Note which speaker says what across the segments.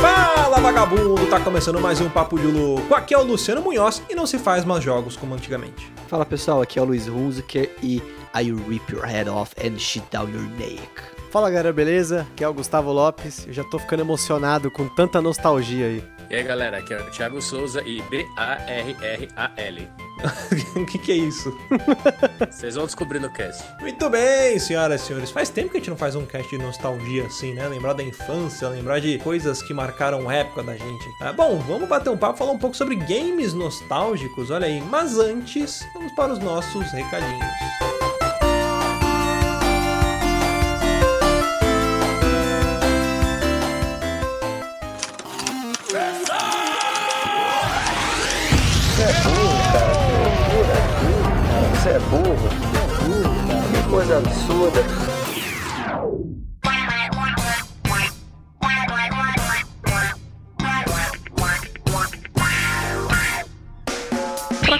Speaker 1: Fala vagabundo, tá começando mais um Papo de Louco. Aqui é o Luciano Munhoz e não se faz mais jogos como antigamente.
Speaker 2: Fala pessoal, aqui é o Luiz Hunziker e I rip your head off and shit down your neck.
Speaker 3: Fala galera, beleza? Aqui é o Gustavo Lopes. Eu já tô ficando emocionado com tanta nostalgia aí.
Speaker 4: E aí galera, aqui é o Thiago Souza e B-A-R-R-A-L.
Speaker 1: O que, que é isso?
Speaker 4: Vocês vão descobrir no cast.
Speaker 1: Muito bem, senhoras e senhores. Faz tempo que a gente não faz um cast de nostalgia assim, né? Lembrar da infância, lembrar de coisas que marcaram a época da gente. Ah, bom, vamos bater um papo, falar um pouco sobre games nostálgicos, olha aí. Mas antes, vamos para os nossos recadinhos.
Speaker 5: Você é burro. Que coisa absurda.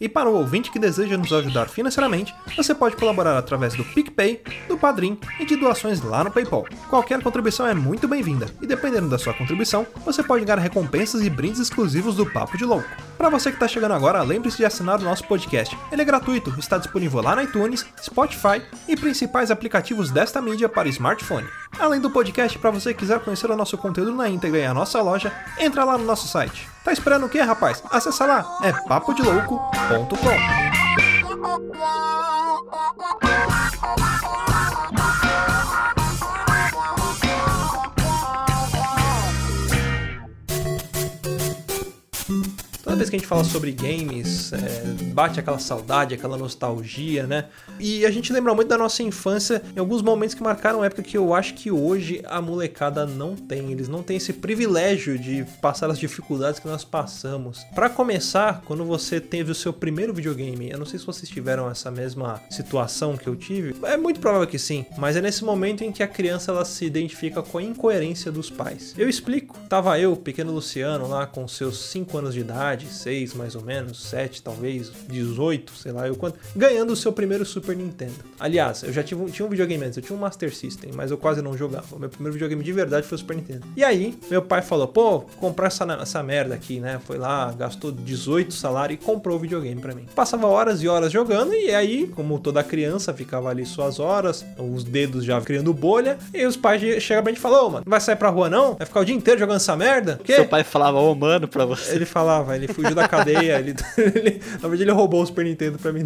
Speaker 1: E para o ouvinte que deseja nos ajudar financeiramente, você pode colaborar através do PicPay, do Padrim e de doações lá no PayPal. Qualquer contribuição é muito bem-vinda, e dependendo da sua contribuição, você pode ganhar recompensas e brindes exclusivos do Papo de Louco. Para você que está chegando agora, lembre-se de assinar o nosso podcast. Ele é gratuito, está disponível lá na iTunes, Spotify e principais aplicativos desta mídia para smartphone. Além do podcast, para você que quiser conhecer o nosso conteúdo na íntegra e a nossa loja, entra lá no nosso site. Tá esperando o quê, rapaz? Acessa lá, é papodelouco.com. Toda vez que a gente fala sobre games, é, bate aquela saudade, aquela nostalgia, né? E a gente lembra muito da nossa infância em alguns momentos que marcaram época que eu acho que hoje a molecada não tem. Eles não têm esse privilégio de passar as dificuldades que nós passamos. Para começar, quando você teve o seu primeiro videogame, eu não sei se vocês tiveram essa mesma situação que eu tive. É muito provável que sim, mas é nesse momento em que a criança ela se identifica com a incoerência dos pais. Eu explico. Tava eu, pequeno Luciano, lá com seus 5 anos de idade, 6 mais ou menos, 7 talvez, 18, sei lá eu quanto, ganhando o seu primeiro Super Nintendo. Aliás, eu já tive, um- tinha um videogame antes, eu tinha um Master System, mas eu quase não jogava. O meu primeiro videogame de verdade foi o Super Nintendo. E aí, meu pai falou, pô, comprar essa, essa merda aqui, né? Foi lá, gastou 18 salário e comprou o videogame pra mim. Passava horas e horas jogando e aí, como toda criança, ficava ali suas horas, os dedos já criando bolha, e os pais chegaram pra gente e falaram, ô, mano, não vai sair pra rua não? Vai ficar o dia inteiro jogando essa merda? O quê?
Speaker 2: Seu pai falava, ô mano, pra você.
Speaker 1: Ele falava, ele fugiu da cadeia, ele, ele- na verdade ele roubou o Super Nintendo pra mim.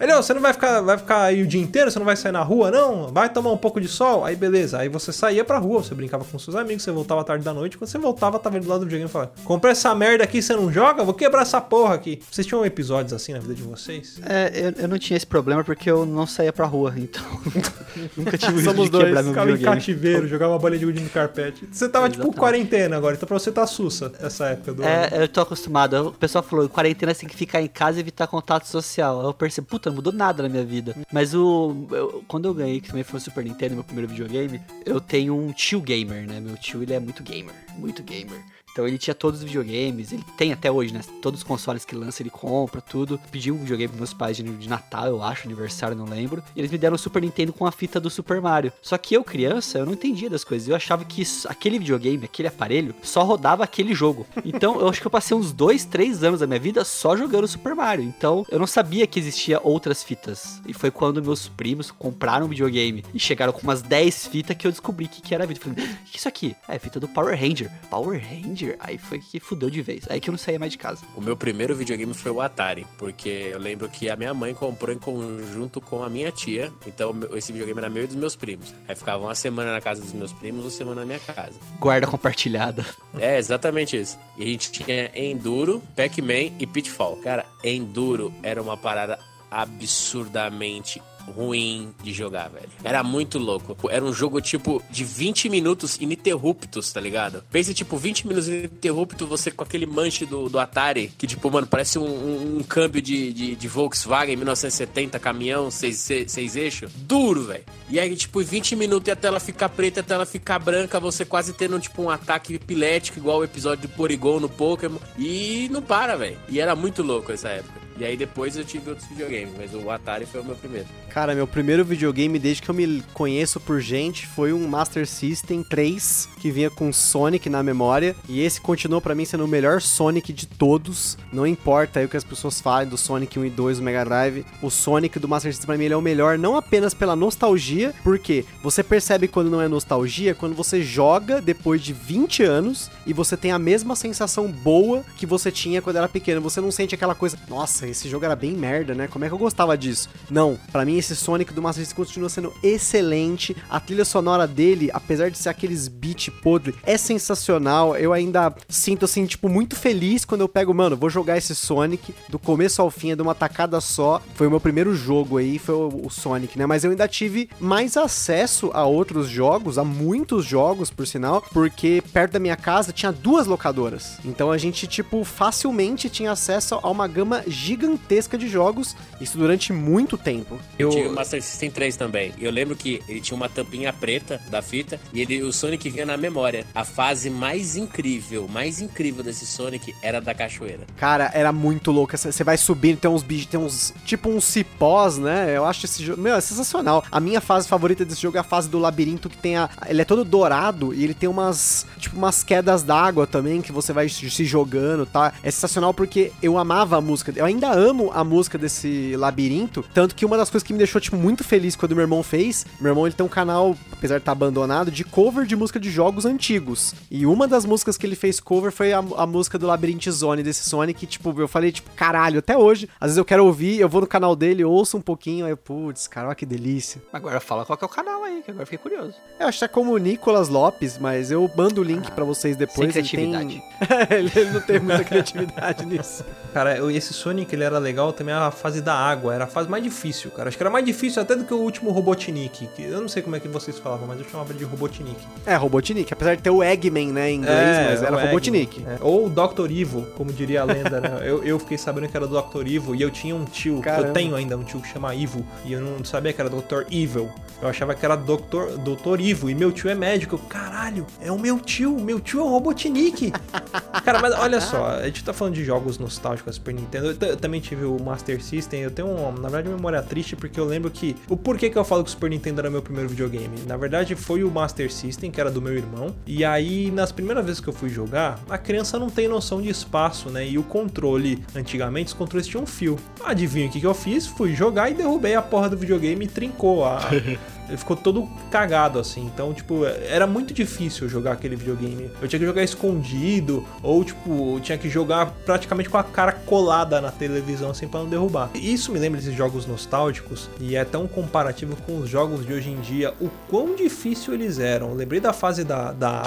Speaker 1: Ele, ô, você não vai ficar, vai ficar aí o dia inteiro, você não vai sair na rua, não? Vai tomar um pouco de sol? Aí beleza, aí você saía pra rua, você brincava com seus amigos, você voltava tarde da noite, quando você voltava, tava do lado do videogame e falava, comprei essa merda aqui, você não joga? Vou quebrar essa porra aqui. Vocês tinham episódios assim na vida de vocês?
Speaker 2: É, eu, eu não tinha esse problema porque eu não saía pra rua, então nunca tive isso
Speaker 3: Somos
Speaker 2: de
Speaker 3: dois,
Speaker 2: quebrar meu
Speaker 1: Ficava em
Speaker 2: videogame.
Speaker 1: cativeiro, jogava bolinha de gude no carpete. Você tava tipo
Speaker 2: Exatamente.
Speaker 1: quarentena agora, então pra você tá sussa essa época do ano.
Speaker 2: É, eu tô acostumado. O pessoal falou, quarentena tem que ficar em casa e evitar contato social. Eu percebi, puta, não mudou nada na minha vida. Mas o. eu- quando eu ganhei, que também foi o Super Nintendo, meu primeiro videogame, eu tenho um tio gamer, né? Meu tio, ele é muito gamer. Muito gamer. Então ele tinha todos os videogames, ele tem até hoje, né? Todos os consoles que lança, ele compra, tudo. Pedi um videogame pros meus pais de, de Natal, eu acho, aniversário, não lembro. E eles me deram o Super Nintendo com a fita do Super Mario. Só que eu, criança, eu não entendia das coisas. Eu achava que isso- aquele videogame, aquele aparelho, só rodava aquele jogo. Então eu acho que eu passei uns dois, três anos da minha vida só jogando Super Mario. Então eu não sabia que existia outras fitas. E foi quando meus primos compraram um videogame e chegaram com umas 10 fitas que eu descobri que, que era a vida. Falei, o que é isso aqui? Ah, é fita do Power Ranger. Power Ranger? Aí foi que fudeu de vez. Aí que eu não saía mais de casa.
Speaker 4: O meu primeiro videogame foi o Atari, porque eu lembro que a minha mãe comprou em conjunto com a minha tia, então esse videogame era meu e dos meus primos. Aí ficava uma semana na casa dos meus primos, uma semana na minha casa.
Speaker 2: Guarda compartilhada.
Speaker 4: É, exatamente isso. E a gente tinha Enduro, Pac-Man e Pitfall. Cara, Enduro era uma parada absurdamente ruim de jogar, velho. Era muito louco. Era um jogo, tipo, de 20 minutos ininterruptos, tá ligado? Pensa, tipo, 20 minutos ininterruptos, você com aquele manche do, do Atari, que, tipo, mano, parece um, um, um câmbio de, de, de, Volkswagen 1970, caminhão, seis, seis, seis eixos. Duro, velho. E aí, tipo, 20 minutos e a tela ficar preta, a tela ficar branca, você quase tendo, tipo, um ataque epilético, igual o episódio de Porygon no Pokémon. E não para, velho. E era muito louco essa época. E aí depois eu tive outros videogames, mas o Atari foi o meu primeiro.
Speaker 3: Cara, meu primeiro videogame desde que eu me conheço por gente foi um Master System 3 que vinha com Sonic na memória e esse continuou para mim sendo o melhor Sonic de todos. Não importa aí o que as pessoas falem do Sonic 1 e 2 do Mega Drive, o Sonic do Master System pra mim ele é o melhor não apenas pela nostalgia, porque você percebe quando não é nostalgia quando você joga depois de 20 anos e você tem a mesma sensação boa que você tinha quando era pequeno. Você não sente aquela coisa, nossa, esse jogo era bem merda, né? Como é que eu gostava disso? Não, para mim esse Sonic do Master System continua sendo excelente. A trilha sonora dele, apesar de ser aqueles beat podre, é sensacional. Eu ainda sinto assim, tipo, muito feliz quando eu pego, mano, vou jogar esse Sonic do começo ao fim, é de uma tacada só. Foi o meu primeiro jogo aí, foi o, o Sonic, né? Mas eu ainda tive mais acesso a outros jogos, a muitos jogos, por sinal, porque perto da minha casa tinha duas locadoras. Então a gente, tipo, facilmente tinha acesso a uma gama gigante gigantesca de jogos, isso durante muito tempo.
Speaker 4: Eu o Master System 3 também. Eu lembro que ele tinha uma tampinha preta da fita e ele, o Sonic vinha na memória. A fase mais incrível, mais incrível desse Sonic era da cachoeira.
Speaker 3: Cara, era muito louca. Você vai subindo, tem uns bichos, tem uns. Tipo uns cipós, né? Eu acho esse jogo. Meu, é sensacional. A minha fase favorita desse jogo é a fase do labirinto que tem a. Ele é todo dourado e ele tem umas. Tipo, umas quedas d'água também que você vai se jogando, tá? É sensacional porque eu amava a música. Eu ainda ainda amo a música desse labirinto, tanto que uma das coisas que me deixou tipo muito feliz quando meu irmão fez, meu irmão ele tem um canal, apesar de estar tá abandonado, de cover de música de jogos antigos. E uma das músicas que ele fez cover foi a, a música do Labyrinth Zone desse Sonic, tipo, eu falei tipo, caralho, até hoje, às vezes eu quero ouvir, eu vou no canal dele, ouço um pouquinho, aí putz, cara, olha que delícia.
Speaker 2: Agora fala qual que é o canal aí, que agora fiquei curioso.
Speaker 3: Eu acho que é como Nicolas Lopes, mas eu mando o link ah, para vocês depois.
Speaker 2: Sem criatividade.
Speaker 3: Ele, tem... ele não tem muita criatividade nisso.
Speaker 1: Cara, esse Sonic ele era legal também a fase da água, era a fase mais difícil, cara. Acho que era mais difícil até do que o último Robotnik, que eu não sei como é que vocês falavam, mas eu chamava de Robotnik.
Speaker 3: É, Robotnik, apesar de ter o Eggman, né, em inglês, é, mas era Robotnik.
Speaker 1: É. Ou Dr. Evil, como diria a lenda, né? Eu, eu fiquei sabendo que era Dr. Evil e eu tinha um tio, Caramba. eu tenho ainda um tio que chama Evil, e eu não sabia que era Dr. Evil. Eu achava que era Dr. Dr. Ivo, e meu tio é médico. Eu, caralho, é o meu tio, meu tio é o Robotnik. Cara, mas olha só, a gente tá falando de jogos nostálgicos Super Nintendo. Eu, eu, também tive o Master System. Eu tenho, uma, na verdade, memória triste porque eu lembro que. O porquê que eu falo que o Super Nintendo era meu primeiro videogame? Na verdade, foi o Master System, que era do meu irmão. E aí, nas primeiras vezes que eu fui jogar, a criança não tem noção de espaço, né? E o controle, antigamente, os controles tinham um fio. Adivinha o que, que eu fiz? Fui jogar e derrubei a porra do videogame e trincou a. ele ficou todo cagado assim. Então, tipo, era muito difícil jogar aquele videogame. Eu tinha que jogar escondido ou tipo, tinha que jogar praticamente com a cara colada na televisão assim para não derrubar. Isso me lembra desses jogos nostálgicos e é tão comparativo com os jogos de hoje em dia, o quão difícil eles eram. Eu lembrei da fase da, da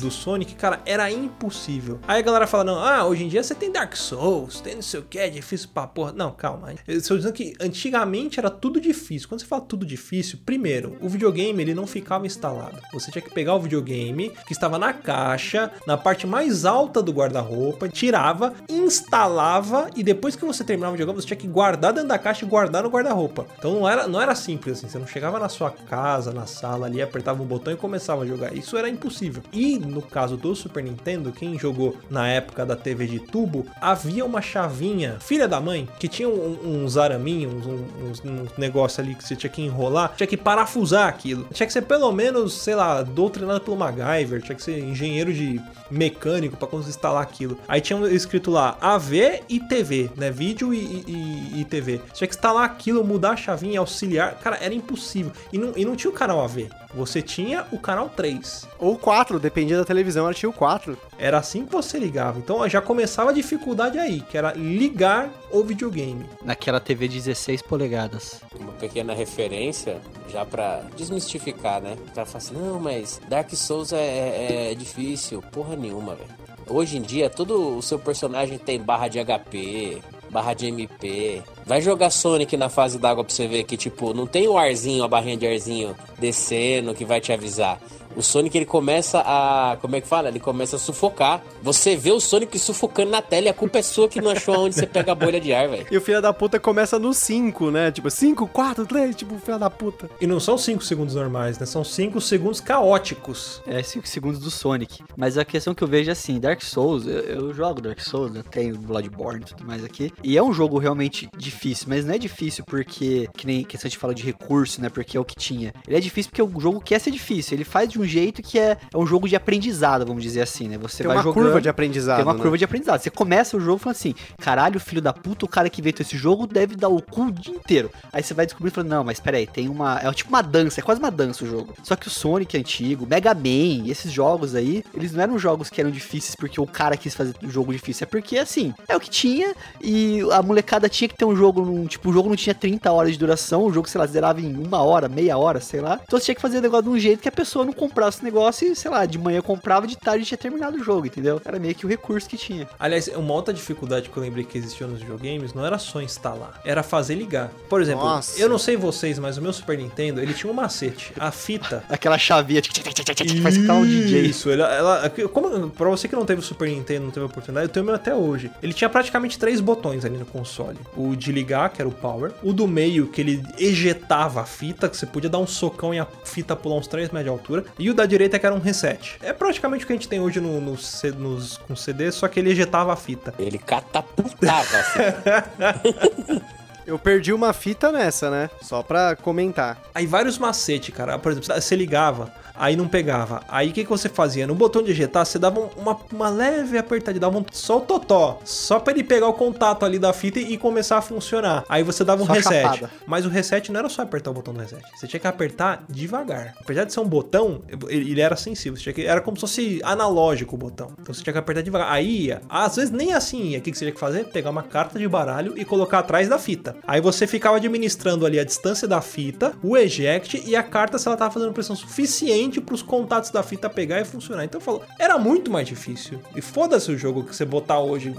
Speaker 1: do, do, Sonic, cara, era impossível. Aí a galera fala: "Não, ah, hoje em dia você tem Dark Souls, tem não sei o que, é difícil pra porra". Não, calma. Eu estou dizendo que antigamente era tudo difícil. Quando você fala tudo difícil, primeiro Primeiro, o videogame ele não ficava instalado. Você tinha que pegar o videogame que estava na caixa, na parte mais alta do guarda-roupa, tirava, instalava e depois que você terminava o videogame, você tinha que guardar dentro da caixa e guardar no guarda-roupa. Então não era, não era simples assim, você não chegava na sua casa, na sala ali, apertava um botão e começava a jogar. Isso era impossível. E no caso do Super Nintendo, quem jogou na época da TV de tubo, havia uma chavinha, filha da mãe, que tinha um, uns araminhos, uns, uns, uns negócios ali que você tinha que enrolar, tinha que parafusar aquilo. Tinha que ser pelo menos, sei lá, doutrinado pelo MacGyver, tinha que ser engenheiro de mecânico para conseguir instalar aquilo. Aí tinha escrito lá AV e TV, né? Vídeo e, e, e, TV. Tinha que instalar aquilo, mudar a chavinha, auxiliar. Cara, era impossível. E não, e não tinha o canal AV. Você tinha o canal 3.
Speaker 3: Ou 4, dependia da televisão, ela tinha o 4.
Speaker 1: Era assim que você ligava. Então já começava a dificuldade aí, que era ligar o videogame.
Speaker 2: Naquela TV 16 polegadas.
Speaker 4: Uma pequena referência, já para desmistificar, né? O cara fala assim, não, mas Dark Souls é, é, é difícil. Porra nenhuma, velho. Hoje em dia, todo o seu personagem tem barra de HP, barra de MP, Vai jogar Sonic na fase d'água pra você ver que, tipo, não tem o arzinho, a barrinha de arzinho descendo que vai te avisar. O Sonic ele começa a. Como é que fala? Ele começa a sufocar. Você vê o Sonic sufocando na tela e a culpa é sua que não achou onde você pega a bolha de ar, velho.
Speaker 3: E o filho da puta começa no 5, né? Tipo, 5, 4, 3, tipo, filho da puta.
Speaker 1: E não são 5 segundos normais, né? São 5 segundos caóticos.
Speaker 2: É 5 segundos do Sonic. Mas a questão que eu vejo é assim, Dark Souls, eu, eu jogo Dark Souls, eu tenho Bloodborne e tudo mais aqui. E é um jogo realmente difícil, mas não é difícil porque, que nem questão de fala de recurso, né? Porque é o que tinha. Ele é difícil porque o jogo quer ser difícil. Ele faz de um jeito que é, é um jogo de aprendizado, vamos dizer assim, né? Você
Speaker 3: Tem
Speaker 2: vai
Speaker 3: uma
Speaker 2: jogando.
Speaker 3: curva de aprendizado.
Speaker 2: Tem uma
Speaker 3: né?
Speaker 2: curva de aprendizado. Você começa o jogo falando assim: caralho, filho da puta, o cara que inventou esse jogo deve dar o cu o dia inteiro. Aí você vai descobrir e falando: não, mas peraí, tem uma. É tipo uma dança, é quase uma dança o jogo. Só que o Sonic antigo, Mega Man, esses jogos aí, eles não eram jogos que eram difíceis porque o cara quis fazer um jogo difícil. É porque, assim, é o que tinha e a molecada tinha que ter um jogo. Num, tipo, o jogo não tinha 30 horas de duração, o jogo, sei lá, zerava em uma hora, meia hora, sei lá. Então você tinha que fazer o negócio de um jeito que a pessoa não comprasse esse negócio e, sei lá, de manhã comprava, de tarde tinha terminado o jogo, entendeu? Era meio que o recurso que tinha.
Speaker 1: Aliás, uma outra dificuldade que eu lembrei que existia nos videogames não era só instalar, era fazer ligar. Por exemplo,
Speaker 3: Nossa.
Speaker 1: eu não sei vocês, mas o meu Super Nintendo, ele tinha um macete. A fita
Speaker 2: Aquela chavinha tic, tic, tic, tic, tic, tic, faz ficar um DJ.
Speaker 1: Isso, ela, ela, como, pra você que não teve o Super Nintendo, não teve a oportunidade, eu tenho o meu até hoje. Ele tinha praticamente três botões ali no console. O de ligar, que era o power. O do meio, que ele ejetava a fita, que você podia dar um socão e a fita pular uns 3 metros de altura. E o da direita, que era um reset. É praticamente o que a gente tem hoje no, no C- nos, com CD, só que ele ejetava a fita.
Speaker 4: Ele catapultava, assim.
Speaker 3: Eu perdi uma fita nessa, né? Só pra comentar.
Speaker 1: Aí vários macetes, cara. Por exemplo, você ligava, aí não pegava. Aí o que, que você fazia? No botão de ejetar, você dava um- uma, uma leve apertadinha, dava um, só o totó. Só pra ele pegar o contato ali da fita e começar a funcionar. Aí você dava um
Speaker 2: Só
Speaker 1: reset.
Speaker 2: chapada.
Speaker 1: Mas o reset não era só apertar o botão do reset. Você tinha que apertar devagar. Apesar de ser um botão, ele ele era sensível. Você tinha que- era como se fosse analógico o botão. Então você tinha que apertar devagar. Aí ia. Às vezes nem assim ia. O que, que você tinha que fazer? Pegar uma carta de baralho e colocar atrás da fita. Aí você ficava administrando ali a distância da fita, o eject e a carta se ela tava fazendo pressão suficiente pros contatos da fita pegar e funcionar. Então falou, era muito mais difícil. E foda-se o jogo que você botar hoje.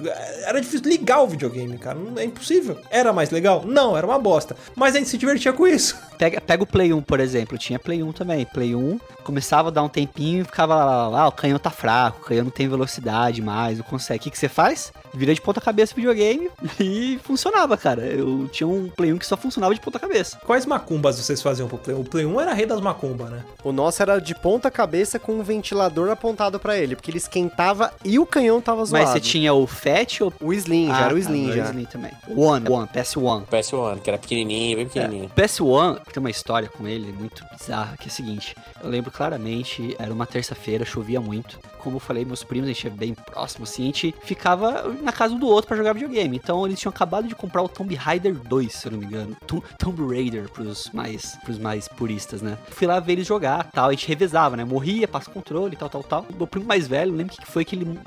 Speaker 1: Era difícil ligar o videogame, cara. Não é impossível. Era mais legal? Não, era uma bosta. Mas a gente se divertia com isso.
Speaker 2: Pega, pega o Play 1, por exemplo. Tinha Play 1 também. Play 1 começava a dar um tempinho e ficava lá, lá, ah, o canhão tá fraco, o canhão não tem velocidade mais, não consegue. O que, que você faz? Vira de ponta cabeça o videogame e funcionava, cara. Eu tinha um Play 1 que só funcionava de ponta cabeça.
Speaker 1: Quais macumbas vocês faziam pro Play 1? O Play 1 era rei das macumbas, né?
Speaker 3: O nosso era de ponta cabeça com um ventilador apontado pra ele, porque ele esquentava e o canhão tava zoado.
Speaker 2: Mas você tinha o Fat ou
Speaker 3: O Slim, já
Speaker 2: Ah,
Speaker 3: era o
Speaker 2: tá,
Speaker 3: Slim,
Speaker 2: era
Speaker 3: já.
Speaker 2: O Slim também. One, One, PS1.
Speaker 4: PS1, que era pequenininho, bem pequenininho.
Speaker 2: PS1 tem uma história com ele muito bizarra, que é a seguinte. Eu lembro claramente, era uma terça-feira, chovia muito. Como eu falei, meus primos, a gente é bem próximo, assim, a gente ficava na casa um do outro pra jogar videogame. Então eles tinham acabado de comprar o Tomb Raider 2, se eu não me engano. Tom- Tomb Raider pros mais, pros mais puristas, né? Fui lá ver eles jogar tal, a gente revezava, né? Morria, passa o controle, tal, tal, tal. O meu primo mais velho, não lembro o que foi que ele.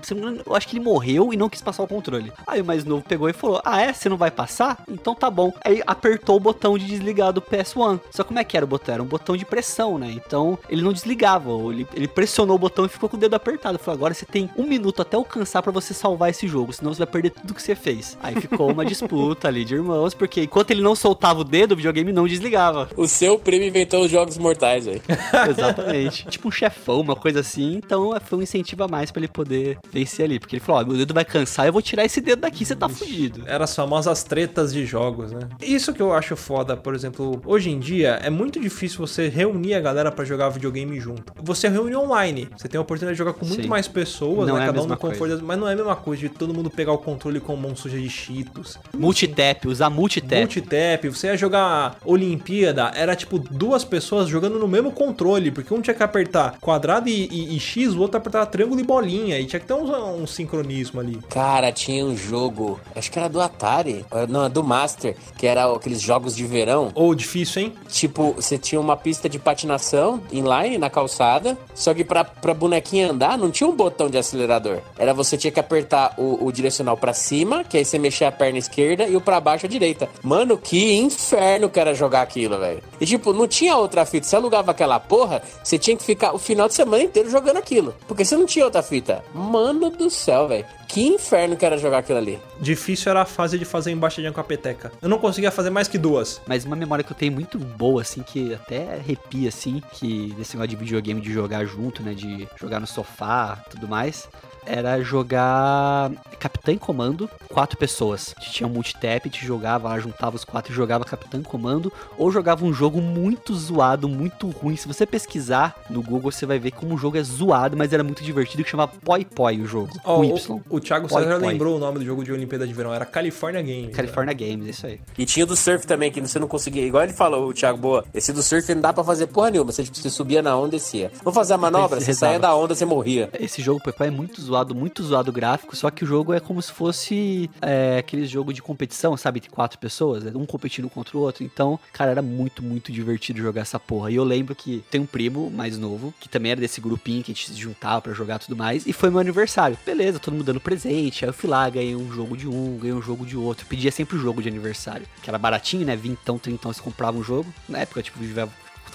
Speaker 2: eu acho que ele morreu e não quis passar o controle. Aí o mais novo pegou e falou: Ah, é? Você não vai passar? Então tá bom. Aí apertou o botão de desligar do PS1. Só como é que era o botão? Era um botão de pressão, né? Então ele não desligava. Ele, ele pressionou o botão e ficou com o dedo apertado. Falou: Agora você tem um minuto até alcançar pra você salvar esse jogo, senão você vai perder tudo que você fez. Aí ficou uma disputa ali de irmãos, porque enquanto ele não soltava o dedo, o videogame não desligava.
Speaker 4: O seu primo inventou os jogos mortais, velho.
Speaker 2: Exatamente. tipo um chefão, uma coisa assim. Então foi um incentivo a mais pra ele poder vencer ali. Porque ele falou: Ó, meu dedo vai cansar, eu vou tirar esse dedo daqui, você tá fudido.
Speaker 1: Eram as famosas tretas de jogos, né? Isso que eu acho foda, por exemplo, hoje em dia é muito difícil você reunir a galera pra jogar videogame junto. Você reúne online, você tem a oportunidade de jogar com muito
Speaker 2: Sim.
Speaker 1: mais pessoas,
Speaker 2: Não
Speaker 1: né?
Speaker 2: é
Speaker 1: Cada um no conforto, das- mas não é a mesma coisa de todo mundo pegar o controle com mão suja de cheetos.
Speaker 2: Multitap, usar multitap.
Speaker 1: Multitap, você ia jogar Olimpíada, era tipo duas pessoas jogando no mesmo controle, porque um tinha que apertar quadrado e, e- e X, o outro apertava triângulo e bolinha, e tinha que ter um, um sincronismo ali.
Speaker 4: Cara, tinha um jogo, acho que era do Atari, eh, não, do Master, que era aqueles jogos de verão.
Speaker 1: Ou difícil, hein?
Speaker 4: Tipo, você tinha uma pista de patinação inline na calçada, só que pra, pra bonequinha andar não tinha um botão de acelerador. Era você tinha que apertar o, o direcional pra cima, que aí você mexia a perna esquerda, e o pra baixo a direita. Mano, que inferno que era jogar aquilo, velho. E tipo, não tinha outra fita. Você alugava aquela porra, você tinha que ficar o final de semana inteiro jogando aquilo. Porque você não tinha outra fita. Mano do céu, velho. Que inferno que era jogar aquilo ali.
Speaker 1: Difícil era a fase de fazer embaixadinha com a peteca. Eu não conseguia fazer mais que duas.
Speaker 2: Mas uma memória que eu tenho muito boa, assim, que até arrepia, assim, que desse negócio de videogame, de jogar junto, né, de jogar no sofá, tudo mais, era jogar Capitã em Comando, quatro pessoas. A gente tinha um multitap, a gente jogava lá, juntava os quatro e jogava Capitã em Comando, ou jogava um jogo muito zoado, muito ruim. Se você pesquisar no Google, você vai ver como o jogo é zoado, mas era muito divertido, que chamava Poi Poi o jogo, com
Speaker 1: o,
Speaker 2: Y.
Speaker 1: o Thiago
Speaker 2: Poi
Speaker 1: César
Speaker 2: Poi.
Speaker 1: lembrou o nome do jogo de Olimpíada de Verão. Era California Games.
Speaker 2: California Games, isso aí.
Speaker 4: E tinha do surf também, que você não conseguia. Igual ele falou, o Thiago Boa. Esse do surf não dá pra fazer porra nenhuma. Você, tipo, você subia na onda e descia. Vamos fazer a manobra?
Speaker 2: Você
Speaker 4: saía
Speaker 2: rezava.
Speaker 4: da onda, você morria.
Speaker 2: Esse jogo Poi Poi é muito zoado, muito zoado o gráfico, só que o jogo é como se fosse é, aquele jogo de competição, sabe? De quatro pessoas, né? um competindo contra o outro. Então, cara, era muito, muito divertido jogar essa porra. E eu lembro que tem um primo mais novo, que também era desse grupinho que a gente se juntava pra jogar tudo mais, e foi meu aniversário. Beleza, todo mundo dando presente, aí eu fui lá, ganhei um jogo de um, ganhei um jogo de outro. Pedia sempre o jogo de aniversário, que era baratinho, né? Vintão, trintão, você comprava um jogo. Na época, tipo,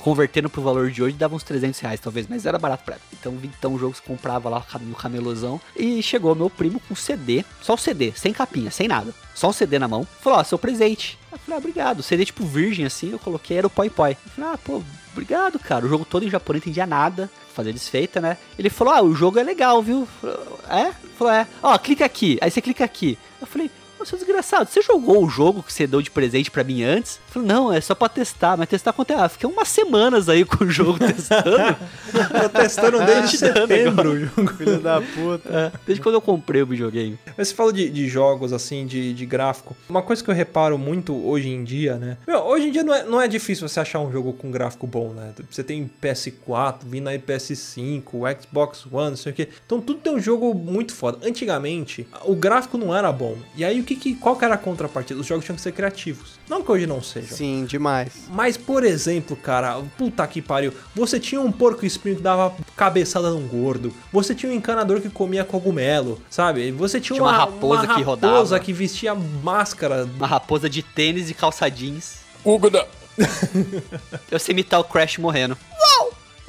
Speaker 2: convertendo pro valor de hoje, dava uns 300 reais talvez, mas era barato pra época. Então, então o jogo se comprava lá no camelozão. E chegou meu primo com CD, só o CD, sem capinha, sem nada. Só um CD na mão. Falou, ó, seu presente. Eu falei, ah, obrigado. CD tipo virgem assim, eu coloquei, era o Poi Poi. Eu falei, ah, pô, obrigado, cara. O jogo todo em japonês, não entendia nada. Fazer desfeita, né? Ele falou, ah, o jogo é legal, viu? Falei, é? Falou, é. Ó, clica aqui. Aí você clica aqui. Eu falei, Ô, seu desgraçado, você jogou o jogo que você deu de presente pra mim antes? Eu falei, não, é só pra testar, mas testar quanto é? Ah, fiquei umas semanas aí com o jogo testando.
Speaker 1: Tô testando desde
Speaker 2: Te dando
Speaker 1: setembro o jogo.
Speaker 3: Filho da puta.
Speaker 2: É, desde quando eu comprei o videogame.
Speaker 1: Mas você fala de, de jogos, assim, de, de gráfico. Uma coisa que eu reparo muito hoje em dia, né? Meu, hoje em dia não é, não é difícil você achar um jogo com gráfico bom, né? Você tem PS4, vindo aí PS5, Xbox One, não sei o quê. Então tudo tem um jogo muito foda. Antigamente, o gráfico não era bom. E aí, o que, que qual que era a contrapartida? Os jogos tinham que ser criativos. Não que hoje não sejam.
Speaker 3: Sim, demais.
Speaker 1: Mas, por exemplo, cara, puta que pariu. Você tinha um porco espinho que dava cabeçada num gordo. Você tinha um encanador que comia cogumelo, sabe? Você tinha,
Speaker 2: Tinha uma raposa que rodava.
Speaker 1: raposa que vestia máscara.
Speaker 2: Uma raposa de tênis e calça jeans.
Speaker 4: Uguda.
Speaker 2: Eu sei imitar o Crash morrendo.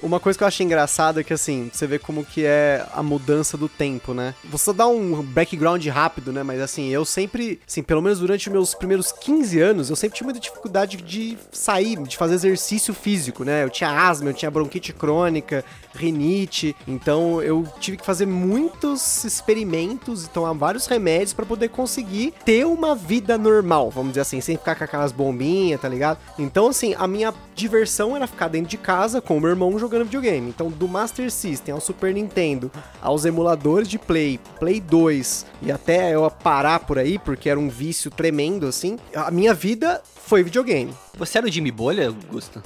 Speaker 3: Uma coisa que eu acho engraçada é que, assim, você vê como que é a mudança do tempo, né? Só dar um background rápido, né? Mas, assim, eu sempre, assim, pelo menos durante meus primeiros 15 anos, eu sempre tive muita dificuldade de sair, de fazer exercício físico, né? Eu tinha asma, eu tinha bronquite crônica, rinite, então eu tive que fazer muitos experimentos e tomar vários remédios pra poder conseguir ter uma vida normal, vamos dizer assim, sem ficar com aquelas bombinhas, tá ligado? Então, assim, a minha diversão era ficar dentro de casa com o meu irmão jogando videogame. Então, do Master System ao Super Nintendo, aos emuladores de Play, Play 2 e até eu parar por aí, porque era um vício tremendo, assim, a minha vida foi videogame.
Speaker 2: Você era o Jimmy Bolha, Gusta?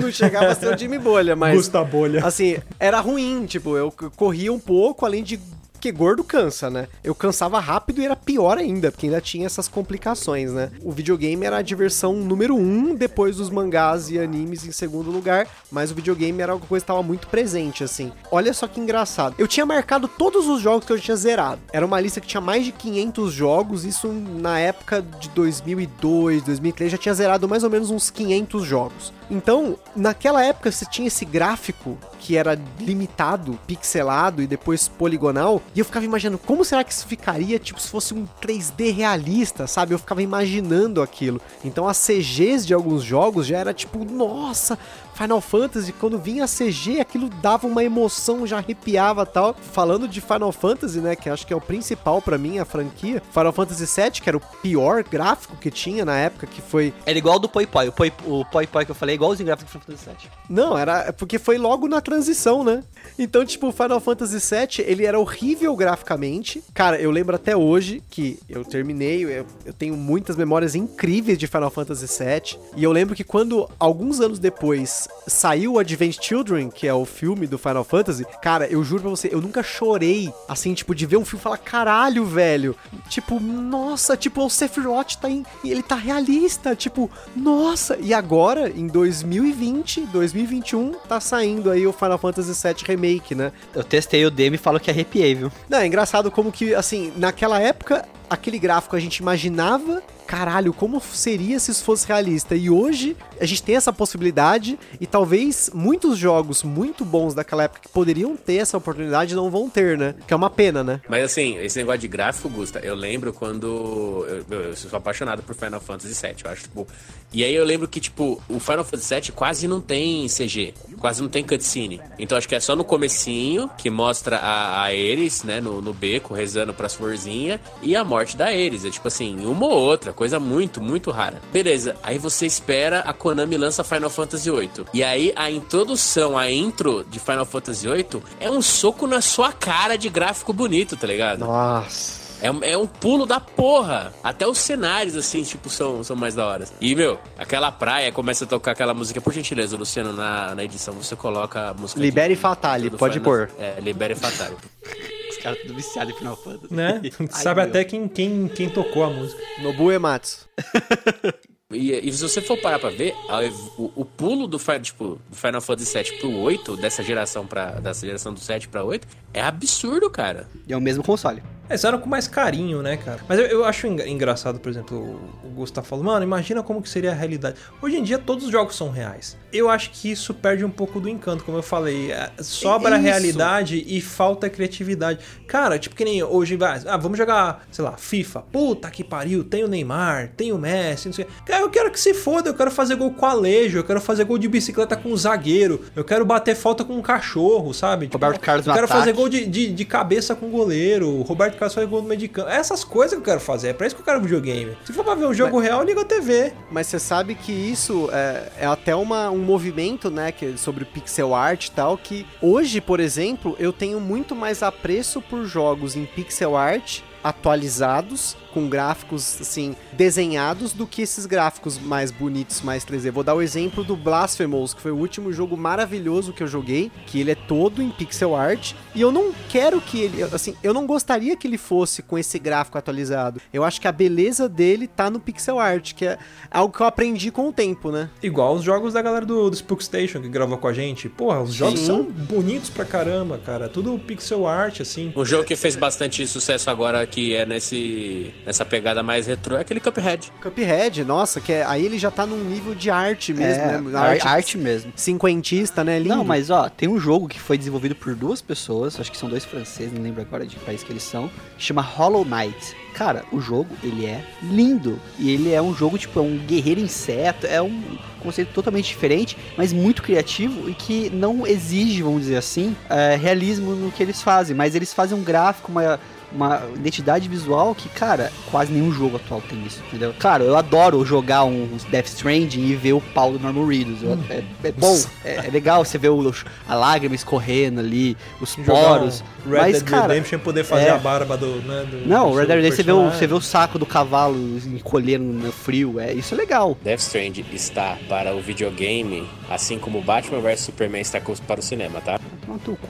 Speaker 3: não chegava a ser o Jimmy Bolha, mas.
Speaker 1: Gusta bolha.
Speaker 3: Assim, era ruim, tipo, eu corria um pouco, além de que gordo cansa, né? Eu cansava rápido e era pior ainda, porque ainda tinha essas complicações, né? O videogame era a diversão número um, depois dos mangás e animes em segundo lugar, mas o videogame era uma coisa que estava muito presente, assim. Olha só que engraçado. Eu tinha marcado todos os jogos que eu tinha zerado. Era uma lista que tinha mais de 500 jogos, isso na época de 2002, 2003, já tinha zerado mais ou menos uns 500 jogos. Então, naquela época você tinha esse gráfico que era limitado, pixelado e depois poligonal, e eu ficava imaginando como será que isso ficaria, tipo, se fosse um 3D realista, sabe? Eu ficava imaginando aquilo. Então as CGs de alguns jogos já era tipo, nossa, Final Fantasy, quando vinha a CG, aquilo dava uma emoção, já arrepiava tal. Falando de Final Fantasy, né, que acho que é o principal pra mim, a franquia, Final Fantasy VII, que era o pior gráfico que tinha na época, que foi
Speaker 2: Era igual do Poi Poi. O Poi o Poi, Poi que eu falei é igualzinho gráfico do Final Fantasy VII.
Speaker 3: Não, era é porque foi logo na transição, né? Então, tipo, o Final Fantasy VII, ele era horrível graficamente. Cara, eu lembro até hoje que eu terminei, eu, eu tenho muitas memórias incríveis de Final Fantasy VII. E eu lembro que quando, alguns anos depois, saiu o Advent Children, que é o filme do Final Fantasy, cara, eu juro pra você, eu nunca chorei, assim, tipo, de ver um filme e falar, caralho, velho. Tipo, nossa, tipo, o Sephiroth tá em... Ele tá realista, tipo, nossa. E agora, em 2020, 2021, tá saindo aí o Final Fantasy VII Remake, né?
Speaker 2: Eu testei o demo e falo que arrepiei, viu?
Speaker 3: Não, é engraçado como que, assim, naquela época aquele gráfico a gente imaginava, caralho, como seria se isso fosse realista? E hoje a gente tem essa possibilidade e talvez muitos jogos muito bons daquela época que poderiam ter essa oportunidade não vão ter, né? Que é uma pena, né?
Speaker 4: Mas assim, esse negócio de gráfico, Gusta, eu lembro quando. Eu, eu, sou apaixonado por Final Fantasy VII, eu acho, tipo. E aí eu lembro que, tipo, o Final Fantasy VII quase não tem CG, quase não tem cutscene. Então acho que é só no comecinho que mostra a, a né, no, no beco, rezando pras florzinhas, e a morte da Ares. É tipo assim, uma ou outra, coisa muito, muito rara. Beleza, aí você espera, a Konami lança Final Fantasy VIII. E aí a introdução, a intro de Final Fantasy VIII é um soco na sua cara de gráfico bonito, tá ligado?
Speaker 3: Nossa.
Speaker 4: É, um- é um pulo da porra. Até os cenários, assim, tipo, são, são mais da hora. E, meu, aquela praia começa a tocar aquela música. Por gentileza, Luciano, na, na edição, você coloca a música.
Speaker 3: Libere
Speaker 4: de-
Speaker 3: Fatale, pode
Speaker 4: Final-
Speaker 3: por.
Speaker 4: É, Libere Fatale.
Speaker 2: Os caras tudo viciados em Final Fantasy.
Speaker 1: Né?
Speaker 2: Ai,
Speaker 1: Sabe
Speaker 2: meu.
Speaker 1: até quem, quem, quem tocou a música.
Speaker 3: Nobu Ematsu.
Speaker 4: E, e se você for parar pra ver, a- o, o pulo do, tipo, do Final Fantasy VII pro 8, dessa geração, pra, dessa geração do 7 pra 8, é absurdo, cara.
Speaker 2: E é o mesmo console.
Speaker 1: É, eles eram com mais carinho, né, cara? Mas eu, eu acho engra- engraçado, por exemplo, o- Gustavo falou, mano, imagina como que seria a realidade. Hoje em dia todos os jogos são reais. Eu acho que isso perde um pouco do encanto, como eu falei. É, Sobra a
Speaker 3: Isso.
Speaker 1: realidade e falta criatividade. Cara, tipo que nem hoje, vai, ah, vamos jogar, sei lá, FIFA. Puta que pariu, tem o Neymar, tem o Messi, não sei. Cara, eu quero que se foda, eu quero fazer gol com Alejo, eu quero fazer gol de bicicleta com o zagueiro, eu quero bater falta com um cachorro, sabe? Tipo,
Speaker 2: Roberto Carlos no
Speaker 1: Eu quero
Speaker 2: ataque.
Speaker 1: fazer gol de, de, de cabeça com o goleiro, o Roberto Faz gol no meio de campo. Essas coisas que eu quero fazer, é pra isso que eu quero videogame. Se for pra ver um jogo real, liga a TV.
Speaker 3: Mas você sabe que isso é, é até uma, um movimento, né, que, sobre pixel art e tal, que hoje, por exemplo, eu tenho muito mais apreço por jogos em pixel art atualizados, com gráficos, assim, desenhados, do que esses gráficos mais bonitos, mais 3D. Vou dar o exemplo do Blasphemous, que foi o último jogo maravilhoso que eu joguei, que ele é todo em pixel art, e eu não quero que ele, assim, eu não gostaria que ele fosse com esse gráfico atualizado. Eu acho que a beleza dele tá no pixel art, que é algo que eu aprendi com o tempo, né?
Speaker 1: Igual os jogos da galera do, do Spook Station que gravou com a gente. Porra, os jogos
Speaker 3: Sim.
Speaker 1: são bonitos pra caramba, cara. Tudo pixel art, assim.
Speaker 4: Um jogo que fez bastante sucesso agora, que é nesse, nessa pegada mais retrô, é aquele Cuphead.
Speaker 3: Cuphead, nossa, que é- aí ele já tá num nível de arte mesmo,
Speaker 2: é,
Speaker 3: né?
Speaker 2: arte, arte mesmo.
Speaker 3: cinquentista, né? Lindo.
Speaker 2: Não, mas ó, tem um jogo que foi desenvolvido por duas pessoas, acho que são dois franceses, não lembro agora de que país que eles são, que chama Hollow Knight. Cara, o jogo, ele é lindo. E ele é um jogo, tipo, é um guerreiro inseto, é um conceito totalmente diferente, mas muito criativo e que não exige, vamos dizer assim, é, realismo no que eles fazem. Mas eles fazem um gráfico, uma, uma identidade visual que, cara, quase nenhum jogo atual tem isso, entendeu? Claro, eu adoro jogar um Death Stranding e ver o pau do Norman Reedus. Eu- é, é bom, é, é legal você ver o, a lágrima escorrendo ali, os poros.
Speaker 1: um Red
Speaker 2: mas,
Speaker 1: Dead
Speaker 2: cara,
Speaker 1: Redemption poder fazer
Speaker 2: é.
Speaker 1: a barba do. Né, do
Speaker 2: não, Red Dead Redemption você vê, o, você vê o saco do cavalo encolhendo no frio, é, isso é legal.
Speaker 4: Death Strand está para o videogame, assim como Batman vs Superman está para o cinema, tá?
Speaker 2: Teu cu.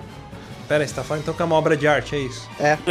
Speaker 1: Pera aí, você tá falando então que é uma obra de arte, é isso?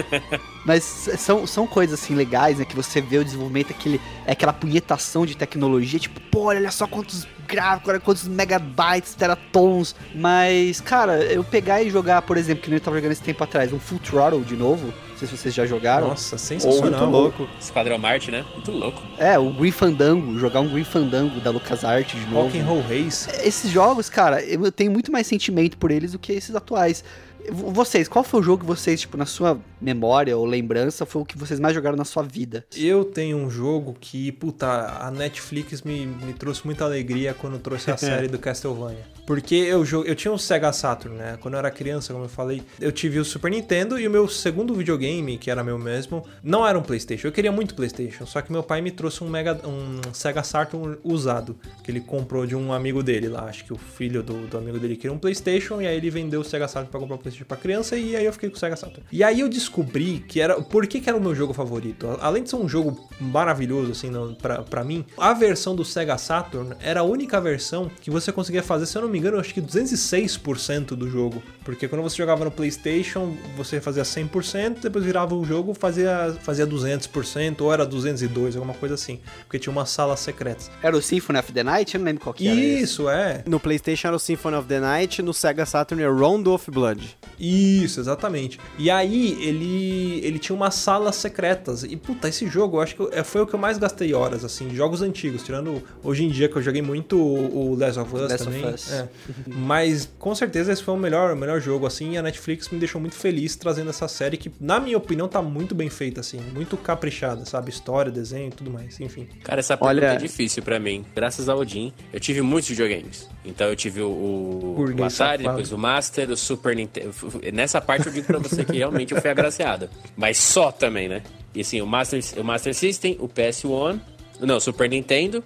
Speaker 2: Mas são, são coisas assim legais, né? Que você vê o desenvolvimento, aquele, é aquela punhetação de tecnologia, tipo, pô, olha só quantos gráficos, olha quantos megabytes, teratons. Mas, cara, eu pegar e jogar, por exemplo, que nem eu tava jogando esse tempo atrás, um Full Throttle de novo. Não sei se vocês já jogaram.
Speaker 1: Nossa, sensacional.
Speaker 2: muito louco.
Speaker 4: Esquadrão Marte, né? Muito louco.
Speaker 2: É, o Green Fandango, jogar um Green Fandango da LucasArts de novo.
Speaker 1: Rock and Roll Race.
Speaker 2: Esses jogos, cara, eu tenho muito mais sentimento por eles do que esses atuais. Vocês, qual foi o jogo que vocês, tipo, na sua memória ou lembrança, foi o que vocês mais jogaram na sua vida?
Speaker 1: Eu tenho um jogo que, puta, a Netflix me, me trouxe muita alegria quando trouxe a série do Castlevania. Porque eu, eu tinha um Sega Saturn, né? Quando eu era criança, como eu falei, eu tive o Super Nintendo e o meu segundo videogame, que era meu mesmo, não era um PlayStation. Eu queria muito PlayStation, só que meu pai me trouxe um, Mega, um Sega Saturn usado, que ele comprou de um amigo dele lá. Acho que o filho do, do amigo dele queria um PlayStation e aí ele vendeu o Sega Saturn pra comprar um PlayStation pra criança e aí eu fiquei com o Sega Saturn. E aí eu descobri que era. Por que, que era o meu jogo favorito? Além de ser um jogo maravilhoso, assim, não- pra, pra mim, a versão do Sega Saturn era a única versão que você conseguia fazer, se eu não me engano, acho que 206% do jogo. Porque quando você jogava no PlayStation, você fazia 100%, depois virava o jogo, fazia, fazia 200%, ou era 202, alguma coisa assim. Porque tinha umas salas secretas.
Speaker 2: Era o Symphony of the Night? Eu não lembro qual que era esse.
Speaker 1: Isso, é.
Speaker 3: No PlayStation era o Symphony of the Night, no Sega Saturn é Round of Blood.
Speaker 1: Isso, exatamente. E aí ele ele tinha umas salas secretas. E puta, esse jogo eu acho que é- foi o que eu mais gastei horas, assim, jogos antigos, tirando hoje em dia que eu joguei muito o Last of Us
Speaker 2: Last of
Speaker 1: também.
Speaker 2: Us.
Speaker 1: É. Mas com certeza esse foi o melhor, o melhor jogo, assim, e a Netflix me deixou muito feliz trazendo essa série que, na minha opinião, tá muito bem feita, assim, muito caprichada, sabe? História, desenho e tudo mais, enfim.
Speaker 4: Cara, essa pergunta
Speaker 3: Olha-
Speaker 4: é difícil pra mim. Graças ao Odin, eu tive muitos videogames. Então eu tive o, o,
Speaker 1: Burguês
Speaker 4: o Atari,
Speaker 1: safado.
Speaker 4: depois o Master, o Super Nintendo. Nessa parte eu digo pra você que realmente eu fui agraciado. Mas só também, né? E assim, o Master, o Master System, o PS1, não, Super Nintendo,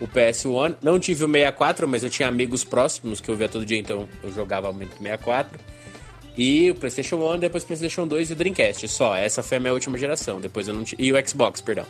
Speaker 4: o PS1. Não tive o 64, mas eu tinha amigos próximos que eu via todo dia, então eu jogava muito 64. E o PlayStation 1, depois o PlayStation 2 e o Dreamcast. Só, essa foi a minha última geração. Depois eu não tive. E o Xbox, perdão.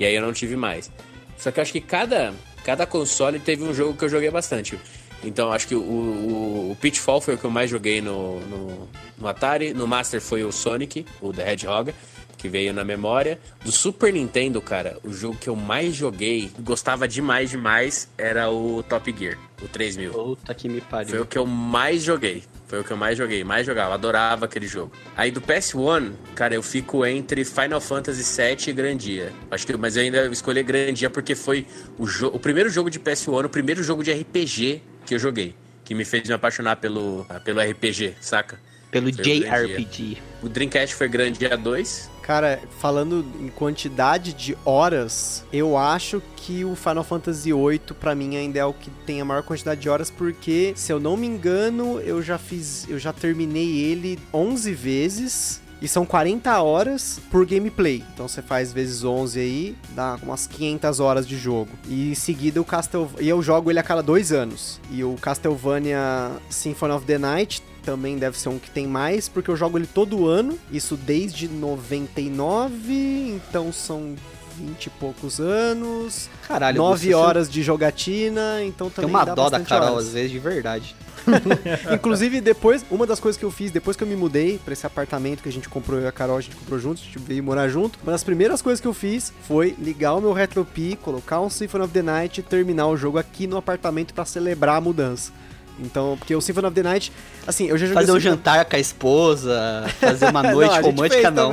Speaker 4: E aí eu não tive mais. Só que eu acho que cada, cada console teve um jogo que eu joguei bastante. Então acho que o, o, o Pitfall foi o que eu mais joguei no, no, no Atari. No Master foi o Sonic, o The Hedgehog, que veio na memória. Do Super Nintendo, cara, o jogo que eu mais joguei, gostava demais, demais, era o Top Gear, o 3000.
Speaker 2: Puta que me
Speaker 4: Foi
Speaker 2: pariu.
Speaker 4: o que eu mais joguei. Foi o que eu mais joguei, mais jogava, adorava aquele jogo. Aí do PS1, cara, eu fico entre Final Fantasy VII e Grandia. Acho que, mas eu ainda escolhi Grandia porque foi o, o primeiro jogo de PS1, o primeiro jogo de RPG que eu joguei, que me fez me apaixonar pelo, pelo RPG, saca?
Speaker 2: Pelo. JRPG.
Speaker 4: O Dreamcast foi Grandia 2.
Speaker 3: Cara, falando em quantidade de horas, eu acho que o Final Fantasy VIII pra mim ainda é o que tem a maior quantidade de horas porque, se eu não me engano, eu já fiz, eu já terminei ele 11 vezes. E são 40 horas por gameplay. Então você faz vezes 11 aí, dá umas 500 horas de jogo. E em seguida o Castlevania. E eu jogo ele a cada dois anos. E o Castlevania Symphony of the Night também deve ser um que tem mais, porque eu jogo ele todo ano, isso desde 99, então são 20 e poucos anos,
Speaker 2: Caralho,
Speaker 3: 9
Speaker 2: você-
Speaker 3: horas de jogatina, então
Speaker 2: Tem
Speaker 3: também
Speaker 2: uma
Speaker 3: dá
Speaker 2: dó da Carol,
Speaker 3: horas.
Speaker 2: às vezes, de verdade.
Speaker 3: Inclusive, depois, uma das coisas que eu fiz, depois que eu me mudei pra esse apartamento que a gente comprou, eu e a Carol, a gente comprou juntos, a gente veio morar junto, uma das primeiras coisas que eu fiz foi ligar o meu RetroPie, colocar um Symphony of the Night e terminar o jogo aqui no apartamento pra celebrar a mudança. Então, porque o Symphony of the Night, assim, eu já joguei
Speaker 2: Fazer um jantar com a esposa, fazer uma
Speaker 3: Não,
Speaker 2: noite
Speaker 3: gente
Speaker 2: romântica, não.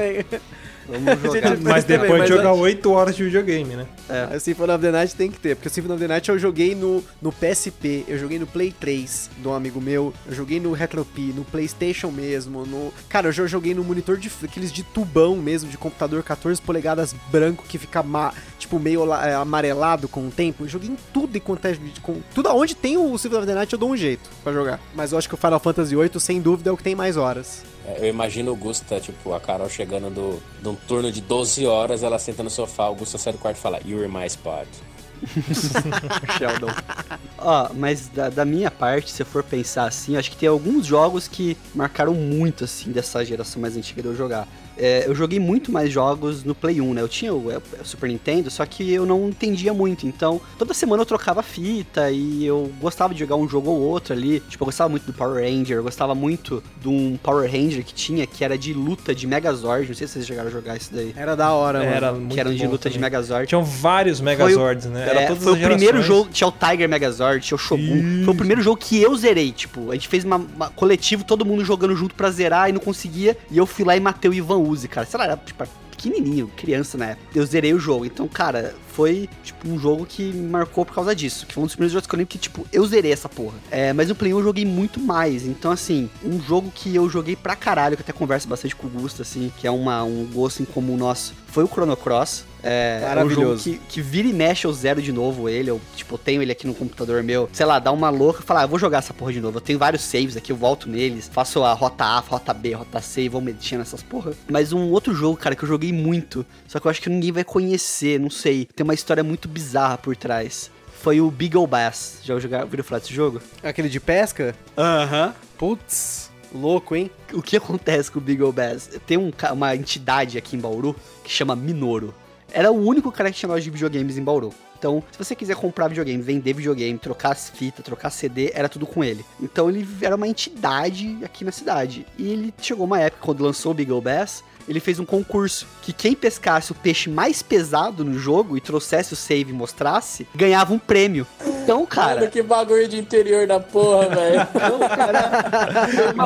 Speaker 2: Vamos jogar.
Speaker 1: Mas depois
Speaker 3: mas
Speaker 1: de jogar
Speaker 3: antes-
Speaker 1: 8 horas de videogame, né?
Speaker 3: É. O Symphony of the Night tem que ter, porque o Symphony of the Night eu joguei no, no PSP, eu joguei no Play 3 de um amigo meu, eu joguei no RetroPie, no PlayStation mesmo, no... Cara, eu já joguei no monitor de aqueles de tubão mesmo, de computador 14 polegadas branco, que fica, ma- tipo, meio é, amarelado com o tempo. Eu joguei em tudo e quanto é... Com, tudo aonde tem o Symphony of the Night eu dou um jeito pra jogar. Mas eu acho que o Final Fantasy VIII, sem dúvida, é o que tem mais horas.
Speaker 4: É, Eu imagino o Gusta, tipo, a Carol chegando do, de um turno de 12 horas, ela senta no sofá, o Gusta sai do quarto e fala, You're my spot.
Speaker 2: Sheldon. Ó, mas da, da minha parte, se eu for pensar assim, acho que tem alguns jogos que marcaram muito, assim, dessa geração mais antiga de eu jogar. É, eu joguei muito mais jogos no Play 1, né? Eu tinha o, é, o Super Nintendo, só que eu não entendia muito. Então, toda semana eu trocava fita e eu gostava de jogar um jogo ou outro ali. Tipo, eu gostava muito do Power Ranger, eu gostava muito de um Power Ranger que tinha, que era de luta de Megazord. Não sei se vocês chegaram a jogar isso daí.
Speaker 3: Era da hora, mano.
Speaker 1: Era muito
Speaker 2: que eram de luta de
Speaker 1: também.
Speaker 2: Megazord.
Speaker 1: Tinham vários Megazords, né? Era
Speaker 2: É,
Speaker 1: todas
Speaker 2: foi o primeiro jogo, tinha o Tiger Megazord, tinha o Shogun. Foi o primeiro jogo que eu zerei, tipo, a gente fez uma, uma- coletivo, todo mundo jogando junto pra zerar e não conseguia, e eu fui lá e matei o Ivan Uzi, cara. Sei lá, era tipo pequenininho, criança na época. Eu zerei o jogo, então, cara, foi tipo um jogo que me marcou por causa disso, que foi um dos primeiros jogos que eu lembro que, tipo, eu zerei essa porra. É, mas no Play 1 eu joguei muito mais, então, assim, um jogo que eu joguei pra caralho, que até converso bastante com o Gusto, assim, que é uma, um gosto em comum nosso, foi o Chrono Cross. É, é um jogo
Speaker 3: Maravilhoso.
Speaker 2: que, que vira e mexe eu zero de novo ele. Eu, tipo, tenho ele aqui no computador meu. Sei lá, dá uma louca e fala, ah, eu vou jogar essa porra de novo. Eu tenho vários saves aqui, eu volto neles. Faço a rota A, rota B, rota C e vou mexendo nessas porra. Mas um outro jogo, cara, que eu joguei muito. Só que eu acho que ninguém vai conhecer, não sei. Tem uma história muito bizarra por trás. Foi o Beagle Bass. Já ouviram falar desse jogo?
Speaker 3: Aquele de pesca?
Speaker 2: Aham.
Speaker 3: Putz, louco, hein?
Speaker 2: O que acontece com o Beagle Bass? Tem um uma entidade aqui em Bauru que chama Minoro. Era o único cara que tinha loja de videogames em Bauru. Então, se você quiser comprar videogame, vender videogame, trocar as fitas, trocar CD, era tudo com ele. Então, ele era uma entidade aqui na cidade. E ele chegou uma época, quando lançou o Beagle Bass, ele fez um concurso que quem pescasse o peixe mais pesado no jogo e trouxesse o save e mostrasse, ganhava um prêmio. Então, cara.
Speaker 4: Mano, que bagulho de interior da porra, velho.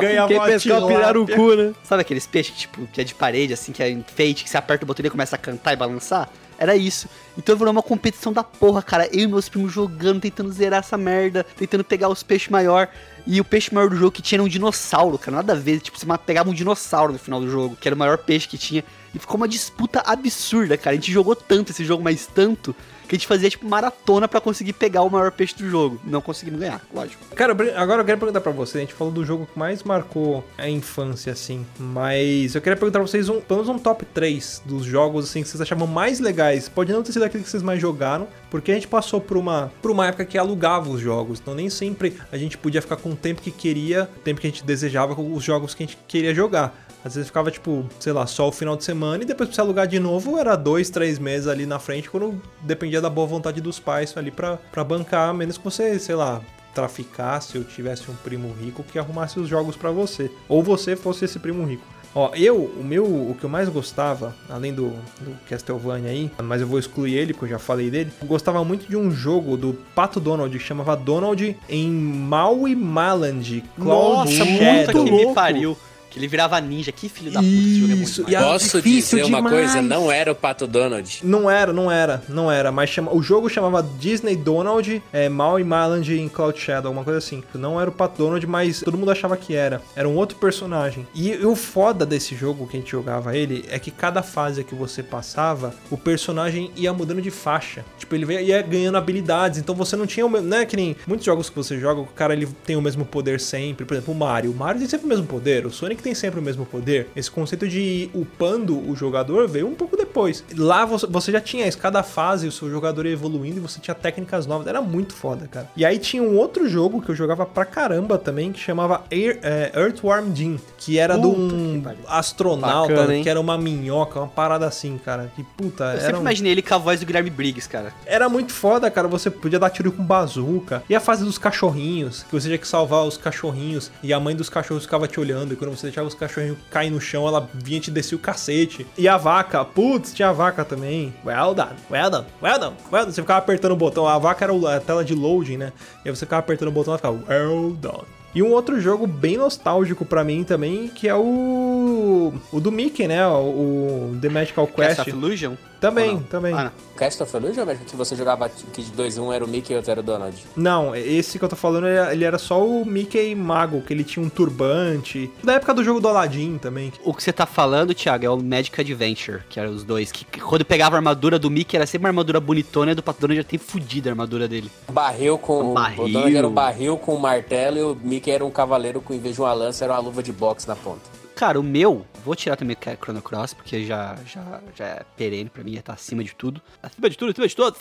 Speaker 1: Ganhava
Speaker 3: Quem
Speaker 1: tilápia.
Speaker 3: pirarucu, né?
Speaker 2: Sabe aqueles peixes, tipo, que é de parede, assim, que é enfeite, que você aperta o botão e ele começa a cantar e balançar? Era isso. Então virou uma competição da porra, cara. Eu e meus primos jogando, tentando zerar essa merda, tentando pegar os peixes maior. E o peixe maior do jogo que tinha era um dinossauro, cara. Nada a ver. Tipo, você pegava um dinossauro no final do jogo, que era o maior peixe que tinha. E ficou uma disputa absurda, cara. A gente jogou tanto esse jogo, mas tanto, que a gente fazia, tipo, maratona pra conseguir pegar o maior peixe do jogo. Não conseguimos ganhar, lógico.
Speaker 1: Cara, agora eu quero perguntar pra você. A gente falou do jogo que mais marcou a infância, assim. Mas eu queria perguntar pra vocês, um, pelo menos um top 3 dos jogos, assim, que vocês achavam mais legais. Pode não ter sido aquele que vocês mais jogaram, porque a gente passou por uma, por uma época que alugava os jogos. Então nem sempre a gente podia ficar com o tempo que queria, o tempo que a gente desejava com os jogos que a gente queria jogar. Às vezes ficava, tipo, sei lá, só o final de semana e depois pra você alugar de novo era dois, três meses ali na frente, quando dependia da boa vontade dos pais ali pra, pra bancar, a menos que você, sei lá, traficasse ou tivesse um primo rico que arrumasse os jogos pra você. Ou você fosse esse primo rico. Ó, eu, o meu, o que eu mais gostava, além do, do Castlevania aí, mas eu vou excluir ele, porque eu já falei dele, eu gostava muito de um jogo do Pato Donald, que chamava Donald em Maui Maland, Cloud
Speaker 2: Nossa,
Speaker 1: Shadow.
Speaker 2: puta que
Speaker 3: louco.
Speaker 2: me pariu. Que ele virava ninja. Que filho da puta, esse jogo é muito
Speaker 1: Isso,
Speaker 2: demais.
Speaker 1: e a-
Speaker 4: Posso
Speaker 1: difícil
Speaker 4: dizer uma
Speaker 1: demais.
Speaker 4: coisa? Não era o Pato Donald.
Speaker 1: Não era, não era, não era. Mas chama, o jogo chamava Disney Donald, é, Maui Maland em Cloud Shadow, alguma coisa assim. Não era o Pato Donald, mas todo mundo achava que era. Era um outro personagem. E, o foda desse jogo que a gente jogava ele é que cada fase que você passava, o personagem ia mudando de faixa. Tipo, ele ia ganhando habilidades. Então você não tinha o mesmo. Não é que nem muitos jogos que você joga, o cara ele tem o mesmo poder sempre. Por exemplo, o Mario. O Mario tem sempre o mesmo poder. O Sonic tem sempre o mesmo poder. Esse conceito de ir upando o jogador veio um pouco depois. Lá você, já tinha isso, cada fase o seu jogador ia evoluindo e você tinha técnicas novas. Era muito foda, cara. E aí tinha um outro jogo que eu jogava pra caramba também, que chamava Air, é, Earthworm Jim, que era de um
Speaker 2: que
Speaker 1: astronauta,
Speaker 3: Bacana,
Speaker 1: que era uma minhoca, uma parada assim, cara. Que puta,
Speaker 2: Eu sempre
Speaker 1: um-
Speaker 2: imaginei ele com a voz do Guilherme Briggs, cara.
Speaker 1: era muito foda, cara. Você podia dar tiro com bazuca. E a fase dos cachorrinhos, que você tinha que salvar os cachorrinhos. E a mãe dos cachorros ficava te olhando. E quando você deixava os cachorrinhos cair no chão, ela vinha e te descia o cacete. E a vaca, putz, tinha a vaca também. Well done, well done, well done, well done. Você ficava apertando o botão. A vaca era a tela de loading, né? E aí você ficava apertando o botão e ela ficava well done. E um outro jogo bem nostálgico pra mim também, que é o. O do Mickey, né? O, o The Magical
Speaker 2: Quest
Speaker 1: Quest.
Speaker 2: of Illusion?
Speaker 1: Também, também.
Speaker 2: Ah.
Speaker 4: Cast of Illusion, mas que você jogava que de 2 1 era o Mickey e outro era o Donald.
Speaker 1: Não, esse que eu tô falando, ele ele era só o Mickey Mago, que ele tinha um turbante. Da época do jogo do Aladdin também.
Speaker 2: O que você tá falando, Thiago, é o Magic Adventure, que eram os dois. Que, que quando pegava a armadura do Mickey, era sempre uma armadura bonitona e do Pato Donald já tem fudido a armadura dele.
Speaker 4: Barril com.
Speaker 2: Um barril.
Speaker 4: O Donald era um barril com um martelo e o Mickey era um cavaleiro com, em vez de uma lança, era uma luva de boxe na ponta.
Speaker 2: Cara, o meu, vou tirar também o Chrono Cross, porque já, já, já é perene pra mim, tá acima de tudo. Acima de tudo, acima de todos.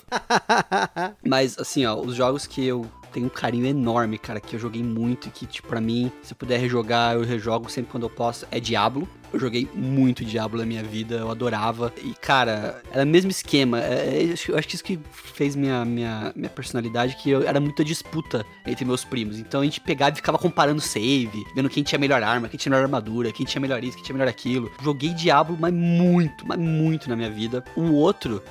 Speaker 2: Mas, assim, ó, os jogos que eu tenho um carinho enorme, cara, que eu joguei muito e que, tipo, pra mim, se eu puder rejogar, eu rejogo sempre quando eu posso, é Diablo. Eu joguei muito Diablo na minha vida, eu adorava. E, cara, era o mesmo esquema. É, é, eu acho que isso que fez minha, minha, minha personalidade, que eu, era muita disputa entre meus primos. Então a gente pegava e ficava comparando save, vendo quem tinha melhor arma, quem tinha melhor armadura, quem tinha melhor isso, quem tinha melhor aquilo. Joguei Diablo, mas muito, mas muito na minha vida. Um outro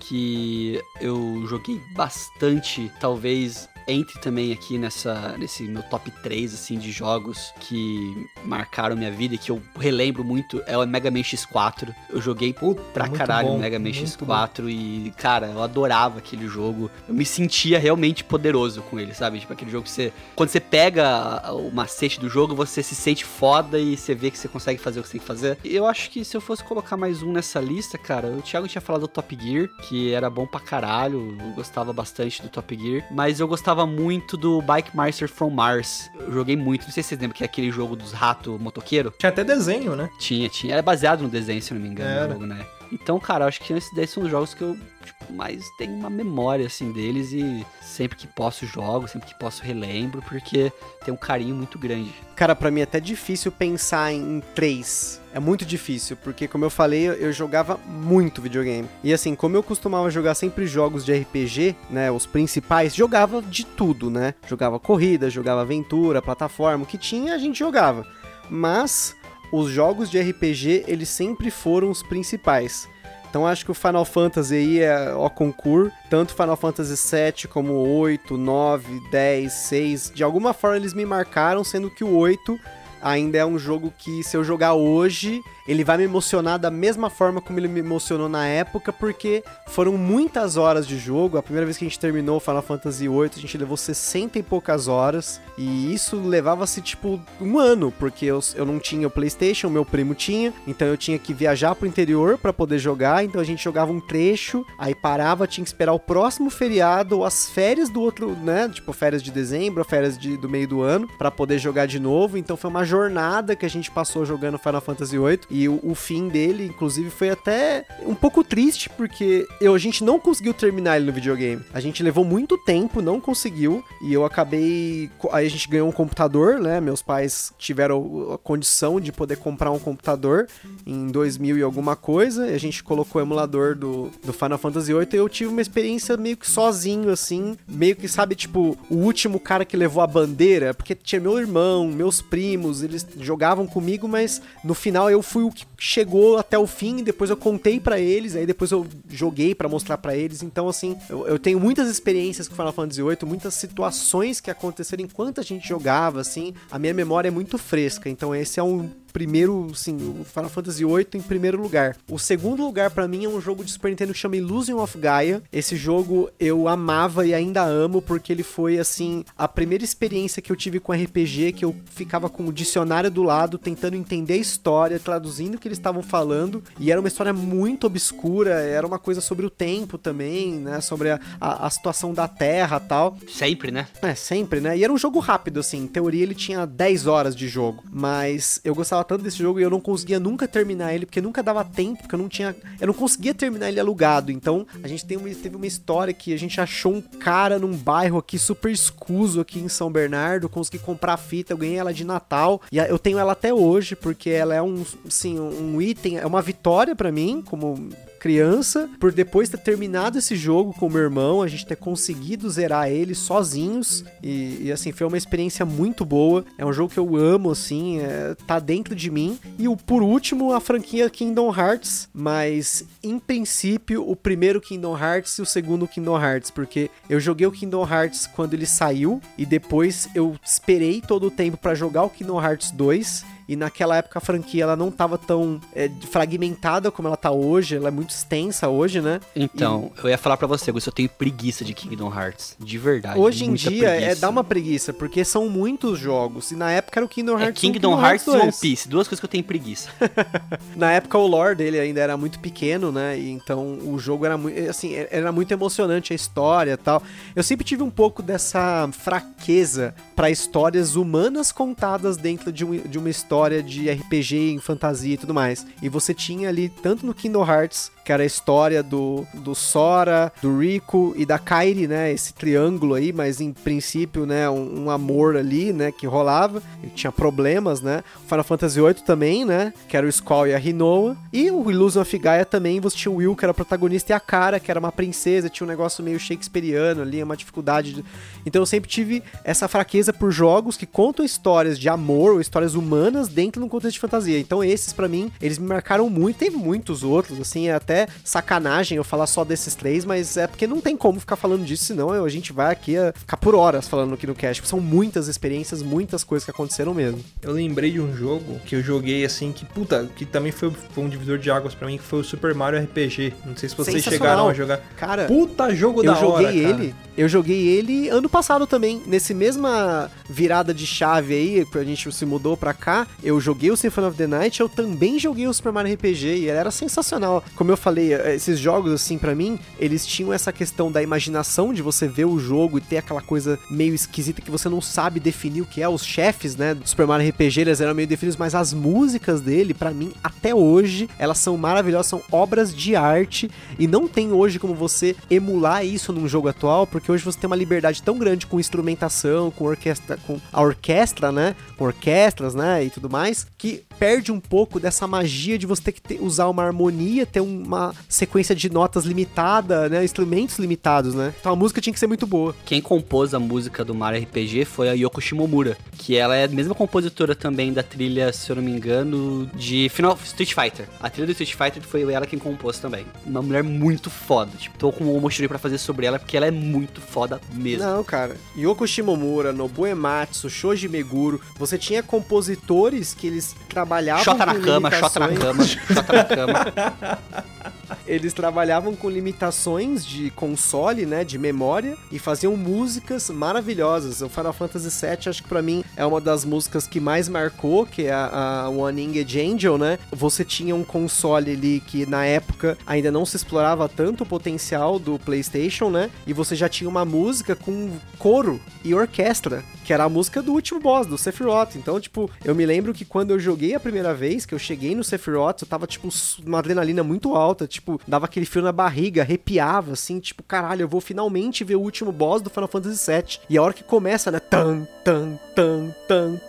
Speaker 2: que eu joguei bastante, talvez entre também aqui nessa nesse meu top 3 assim de jogos que marcaram minha vida e que eu relembro muito é o Mega Man X4. Eu joguei pra
Speaker 1: muito
Speaker 2: caralho
Speaker 1: bom,
Speaker 2: o Mega Man
Speaker 1: muito
Speaker 2: X4 e cara, eu adorava aquele jogo. Eu me sentia realmente poderoso com ele, sabe? Tipo aquele jogo que você quando você pega o macete do jogo, você se sente foda e você vê que você consegue fazer o que você tem que fazer. Eu acho que se eu fosse colocar mais um nessa lista, cara, o Thiago tinha falado do Top Gear, que era bom pra caralho, eu gostava bastante do Top Gear, mas eu gostava muito do Bike Master from Mars. Eu joguei muito, não sei se vocês lembram que é aquele jogo dos ratos motoqueiro.
Speaker 1: Tinha até desenho, né?
Speaker 2: Tinha, tinha. Era baseado no desenho, se não me engano,
Speaker 1: Era.
Speaker 2: o jogo, né? Então, cara, eu acho que esses daí são os jogos que eu mais tenho uma memória, assim, deles e sempre que posso jogo, sempre que posso relembro, porque tem um carinho muito grande.
Speaker 3: Cara, pra mim é até difícil pensar em três. É muito difícil, porque como eu falei, eu jogava muito videogame. E assim, como eu costumava jogar sempre jogos de RPG, né, os principais, jogava de tudo, né? Jogava corrida, jogava aventura, plataforma, o que tinha a gente jogava. Mas os jogos de RPG, eles sempre foram os principais. Então acho que o Final Fantasy aí é o concurso, tanto Final Fantasy 7 como 8, 9, 10, 6, de alguma forma eles me marcaram, sendo que o 8 ainda é um jogo que se eu jogar hoje, ele vai me emocionar da mesma forma como ele me emocionou na época, porque foram muitas horas de jogo. A primeira vez que a gente terminou Final Fantasy VIII, a gente levou 60 e poucas horas, e isso levava-se tipo um ano, porque eu, eu não tinha o PlayStation, meu primo tinha, então eu tinha que viajar pro interior para poder jogar, então a gente jogava um trecho, aí parava, tinha que esperar o próximo feriado ou as férias do outro, né? Tipo, férias de dezembro, férias de, do meio do ano, para poder jogar de novo. Então foi uma jornada que a gente passou jogando Final Fantasy VIII. E o, o fim dele, inclusive, foi até um pouco triste, porque eu, a gente não conseguiu terminar ele no videogame. A gente levou muito tempo, não conseguiu. E eu acabei. Aí a gente ganhou um computador, né? Meus pais tiveram a condição de poder comprar um computador em 2000 e alguma coisa. A gente colocou o emulador do, do Final Fantasy VIII. E eu tive uma experiência meio que sozinho, assim. Meio que, sabe, tipo, o último cara que levou a bandeira. Porque tinha meu irmão, meus primos, eles jogavam comigo, mas no final eu fui o que chegou até o fim, depois eu contei para eles, aí depois eu joguei para mostrar para eles. Então, assim, eu, eu, tenho muitas experiências com Final Fantasy VIII, muitas situações que aconteceram enquanto a gente jogava, assim. A minha memória é muito fresca, então esse é um primeiro, sim, o Final Fantasy VIII em primeiro lugar. O segundo lugar para mim é um jogo de Super Nintendo que chama Illusion of Gaia. Esse jogo eu amava e ainda amo porque ele foi assim a primeira experiência que eu tive com RPG que eu ficava com o dicionário do lado tentando entender a história, traduzindo o que eles estavam falando e era uma história muito obscura, era uma coisa sobre o tempo também, né, sobre a, a, a situação da Terra, tal.
Speaker 2: Sempre, né?
Speaker 3: É, sempre, né? E era um jogo rápido assim, em teoria ele tinha 10 horas de jogo, mas eu gostava gostava tanto desse jogo e eu não conseguia nunca terminar ele, porque nunca dava tempo, porque eu não tinha. Eu não conseguia terminar ele alugado. Então, a gente tem uma, teve uma história que a gente achou um cara num bairro aqui super escuso aqui em São Bernardo, consegui comprar a fita, eu ganhei ela de Natal. E eu tenho ela até hoje, porque ela é um, assim, um item, é uma vitória para mim, como criança, por depois ter terminado esse jogo com o meu irmão, a gente ter conseguido zerar ele sozinhos. E, e assim, foi uma experiência muito boa. É um jogo que eu amo, assim, é, tá dentro de mim. E o, por último, a franquia Kingdom Hearts, mas em princípio, o primeiro Kingdom Hearts e o segundo Kingdom Hearts, porque eu joguei o Kingdom Hearts quando ele saiu e depois eu esperei todo o tempo para jogar o Kingdom Hearts 2 e naquela época a franquia ela não estava tão é, fragmentada como ela tá hoje, ela é muito extensa hoje, né?
Speaker 2: Então, e... eu ia falar para você, Augusto, eu tenho preguiça de Kingdom Hearts, de verdade.
Speaker 3: Hoje em dia é, preguiça. é dá uma preguiça, porque são muitos jogos, e na época era o Kingdom é Hearts
Speaker 2: é Kingdom,
Speaker 3: 1,
Speaker 2: Kingdom Hearts e One Piece, duas coisas que eu tenho preguiça.
Speaker 3: na época o lore dele ainda era muito pequeno, né? E então o jogo era muito, assim, era muito emocionante a história, tal. Eu sempre tive um pouco dessa fraqueza para histórias humanas contadas dentro de, um, de uma história história de RPG em fantasia e tudo mais. E você tinha ali, tanto no Kingdom Hearts, que era a história do, do Sora, do Rico e da Kairi, né? Esse triângulo aí, mas em princípio, né? Um, um amor ali, né? Que rolava. E tinha problemas, né? O Final Fantasy VIII também, né? Que era o Squall e a Rinoa. E o Illusion of Gaia também, você tinha o Will, que era protagonista, e a Cara, que era uma princesa. Tinha um negócio meio shakespeariano ali, uma dificuldade. De... Então eu sempre tive essa fraqueza por jogos que contam histórias de amor ou histórias humanas dentro de um contexto de fantasia. Então esses, para mim, eles me marcaram muito. Teve muitos outros, assim, até até sacanagem eu falar só desses três, mas é porque não tem como ficar falando disso, senão a gente vai aqui a ficar por horas falando aqui no cast. São muitas experiências, muitas coisas que aconteceram mesmo.
Speaker 1: Eu lembrei de um jogo que eu joguei assim, que puta, que também foi, foi um divisor de águas para mim, que foi o Super Mario RPG. Não sei se vocês chegaram a jogar.
Speaker 3: Cara,
Speaker 1: puta jogo da hora.
Speaker 3: Eu joguei ele, eu joguei ele ano passado também, nesse mesma virada de chave aí, que a gente se mudou pra cá, eu joguei o Symphony of the Night, eu também joguei o Super Mario RPG e era sensacional. Como eu falei, eh, esses jogos, assim, para mim, eles tinham essa questão da imaginação de você ver o jogo e ter aquela coisa meio esquisita que você não sabe definir o que é. Os chefes, né, do Super Mario RPG, eles eram meio definidos, mas as músicas dele, para mim, até hoje, elas são maravilhosas, são obras de arte e não tem hoje como você emular isso num jogo atual, porque hoje você tem uma liberdade tão grande com instrumentação, com orquestra, com a orquestra, né, com orquestras, né, e tudo mais, que perde um pouco dessa magia de você ter que ter- usar uma harmonia, ter uma sequência de notas limitada, né? Instrumentos limitados, né? Então a música tinha que ser muito boa.
Speaker 2: Quem compôs a música do Mario RPG foi a Yoko Shimomura, que ela é a mesma compositora também da trilha, se eu não me engano, de Final Street Fighter. A trilha do Street Fighter foi ela quem compôs também. Uma mulher muito foda. Tipo, tô com o Moshiri pra fazer sobre ela, porque ela é muito foda mesmo.
Speaker 3: Não, cara. Yoko Shimomura, Nobuo Ematsu, Shoji Meguro, você tinha compositores que eles trabalhavam
Speaker 2: Chota na cama, chota na cama, chota na cama.
Speaker 3: Eles trabalhavam com limitações de console, né, de memória, e faziam músicas maravilhosas. O Final Fantasy VII, acho que pra mim é uma das músicas que mais marcou, que é a, a One Winged Angel, né? Você tinha um console ali que na época ainda não se explorava tanto o potencial do PlayStation, né? E você já tinha uma música com coro e orquestra, que era a música do último boss, do Sephiroth. Então, tipo, eu me lembro que quando eu joguei a primeira vez, que eu cheguei no Sephiroth, eu tava, tipo, uma adrenalina muito alta, tipo, dava aquele frio na barriga, arrepiava, assim, tipo, caralho, eu vou finalmente ver o último boss do Final Fantasy VII. E a hora que começa, né, tan, tan, tan, tan,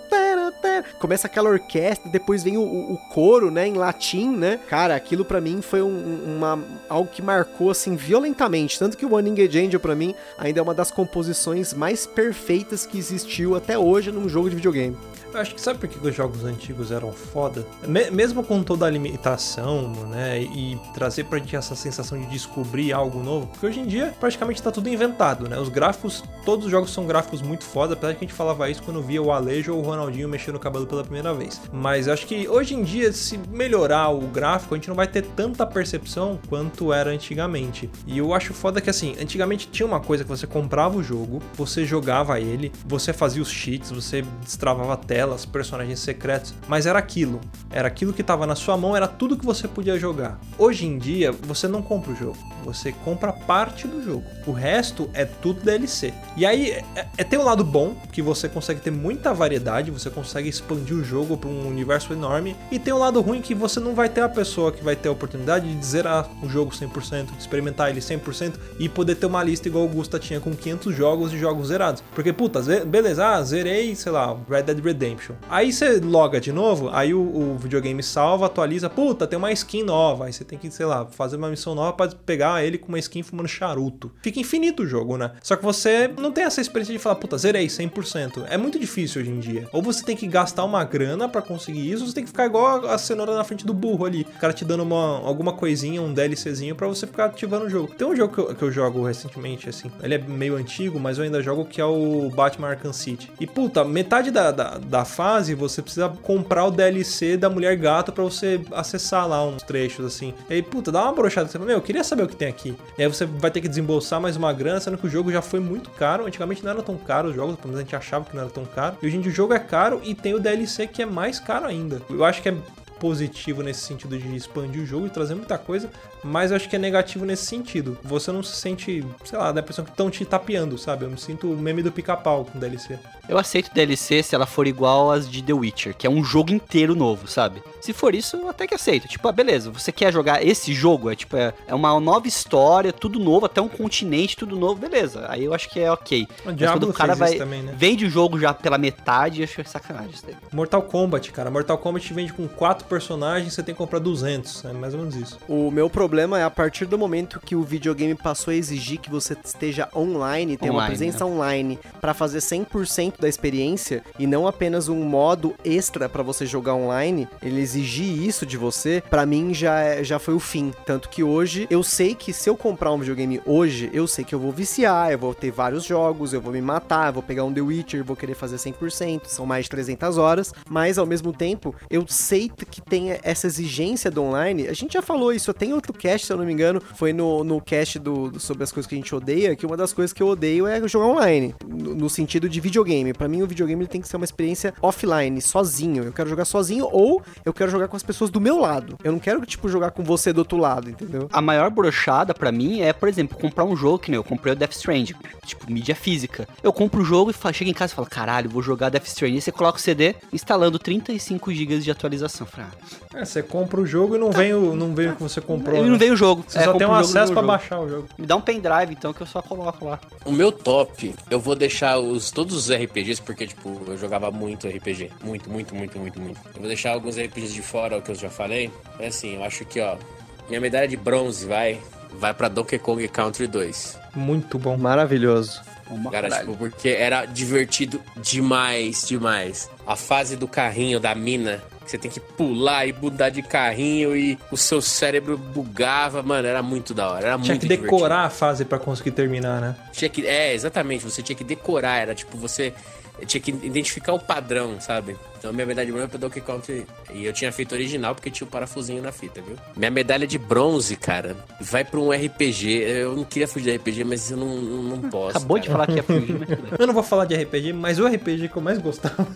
Speaker 3: começa aquela orquestra, depois vem o, o- coro, né, em latim, né, cara, aquilo pra mim foi um- uma, algo que marcou, assim, violentamente, tanto que o One Winged Angel, pra mim, ainda é uma das composições mais perfeitas que existiu até hoje num jogo de videogame.
Speaker 1: Eu acho que sabe por que os jogos antigos eram foda? Me- mesmo com toda a limitação, né? E trazer pra gente essa sensação de descobrir algo novo. Porque hoje em dia praticamente tá tudo inventado, né? Os gráficos, todos os jogos são gráficos muito foda, apesar que a gente falava isso quando via o Alejo ou o Ronaldinho mexendo o cabelo pela primeira vez. Mas acho que hoje em dia, se melhorar o gráfico, a gente não vai ter tanta percepção quanto era antigamente. E eu acho foda que assim, antigamente tinha uma coisa que você comprava o jogo, você jogava ele, você fazia os cheats, você destravava telas, personagens secretos, mas era aquilo. Era aquilo que tava na sua mão, era tudo que você podia jogar. Hoje em dia, você não compra o jogo, você compra parte do jogo. O resto é tudo DLC. E aí é, é tem um lado bom, que você consegue ter muita variedade, você consegue expandir o jogo para um universo enorme, e tem um lado ruim que você não vai ter a pessoa que vai ter a oportunidade de zerar o jogo 100%, de experimentar ele 100% e poder ter uma lista igual o Gusta tinha com 500 jogos de jogos zerados. Porque, puta, beleza, ah, zerei, sei lá, Red Dead Redemption. Aí você loga de novo, aí o, o videogame salva, atualiza, puta, tem uma skin nova. Aí você tem que, sei lá, fazer uma missão nova pra pegar ele com uma skin fumando charuto. Fica infinito o jogo, né? Só que você não tem essa experiência de falar, puta, zerei 100%. É muito difícil hoje em dia. Ou você tem que gastar uma grana pra conseguir isso, ou você tem que ficar igual a cenoura na frente do burro ali. O cara te dando uma, alguma coisinha, um DLCzinho pra você ficar ativando o jogo. Tem um jogo que eu, que eu jogo recentemente, assim, ele é meio antigo, mas eu ainda jogo que é o Batman Arkham City. E puta, metade da, da, da fase você precisa comprar o DLC da Mulher Gato pra você acessar lá uns trechos, assim. E aí, puta, dá uma brochada. Você fala, meu, eu queria saber o que tem aqui. E aí você vai ter que desembolsar mais uma grana, sendo que o jogo já foi muito caro. Antigamente não era tão caro os jogos, pelo menos a gente achava que não era tão caro. E hoje em dia o jogo é caro e tem o DLC que é mais caro ainda. Eu acho que é positivo nesse sentido de expandir o jogo e trazer muita coisa, mas eu acho que é negativo nesse sentido. Você não se sente, sei lá, dá a impressão que estão te tapeando, sabe? Eu me sinto o meme do pica-pau com DLC.
Speaker 2: Eu aceito DLC se ela for igual às de The Witcher, que é um jogo inteiro novo, sabe? Se for isso, eu até que aceito. Tipo, ah, beleza, você quer jogar esse jogo? É tipo, é, é uma nova história, tudo novo, até um continente, tudo novo, beleza. Aí eu acho que é ok.
Speaker 1: O
Speaker 2: Mas quando o cara vai.
Speaker 1: também, né?
Speaker 2: Vende o jogo já pela metade, eu acho que é sacanagem isso daí.
Speaker 1: Mortal Kombat, cara. Mortal Kombat vende com quatro personagens, você tem que comprar 200. É mais ou menos isso.
Speaker 3: O meu problema é a partir do momento que o videogame passou a exigir que você esteja online, tenha uma presença online pra fazer 100% da experiência e não apenas um modo extra pra você jogar online, ele exigir isso de você, pra mim já é- já foi o fim. Tanto que hoje eu sei que se eu comprar um videogame hoje, eu sei que eu vou viciar, eu vou ter vários jogos, eu vou me matar, eu vou pegar um The Witcher, vou querer fazer 100%, são mais de 300 horas, mas ao mesmo tempo eu sei que tem essa exigência do online. A gente já falou isso, tem outro cast, se eu não me engano, foi no, no cast do- sobre as coisas que a gente odeia, que uma das coisas que eu odeio é jogar online, no, no sentido de videogame. Pra mim o videogame ele tem que ser uma experiência offline, sozinho. Eu quero jogar sozinho ou eu quero jogar com as pessoas do meu lado. Eu não quero tipo jogar com você do outro lado, entendeu?
Speaker 2: A maior brochada pra mim é, por exemplo, comprar um jogo que nem eu comprei o Death Stranding, tipo, mídia física. Eu compro o jogo e chego em casa e falo, caralho, vou jogar Death Stranding. E você coloca o CD instalando 35 GB de atualização. Eu falei, ah,
Speaker 1: É, você compra o jogo e não vem o, não vem o que você comprou.
Speaker 2: Ele
Speaker 1: né?
Speaker 2: não veio o jogo.
Speaker 1: Você
Speaker 2: É,
Speaker 1: só tem um acesso
Speaker 2: jogo.
Speaker 1: baixar o jogo.
Speaker 2: Me dá um pendrive, então, que eu só coloco lá.
Speaker 4: O meu top, eu vou deixar os, todos os RPGs porque, tipo, eu jogava muito RPG. Muito, muito, muito, muito, muito. Eu vou deixar alguns RPGs de fora, o que eu já falei. É assim, eu acho que, ó, minha medalha de bronze vai, vai pra Donkey Kong Country 2.
Speaker 1: Muito bom.
Speaker 3: Maravilhoso.
Speaker 2: Uma
Speaker 4: Cara,
Speaker 2: caralho.
Speaker 4: tipo, porque era divertido demais, demais. A fase do carrinho, da mina, você tem que pular e mudar de carrinho e o seu cérebro bugava, mano, era muito da hora. Era
Speaker 1: Tinha
Speaker 4: muito
Speaker 1: que
Speaker 4: divertido.
Speaker 1: decorar a fase pra conseguir terminar, né?
Speaker 4: Tinha que, é, exatamente, você tinha que decorar, era tipo, você tinha que identificar o padrão, sabe? Então minha medalha de bronze é pra Donkey Kong. E eu tinha feito original porque tinha o parafusinho na fita, viu? Minha medalha de bronze, cara, vai pra um RPG. Eu não queria fugir de RPG, mas eu não, não, não posso.
Speaker 2: Acabou de
Speaker 4: cara.
Speaker 2: falar que ia fugir, mas tudo bem.
Speaker 1: Eu não vou falar de RPG, mas o RPG que eu mais gostava.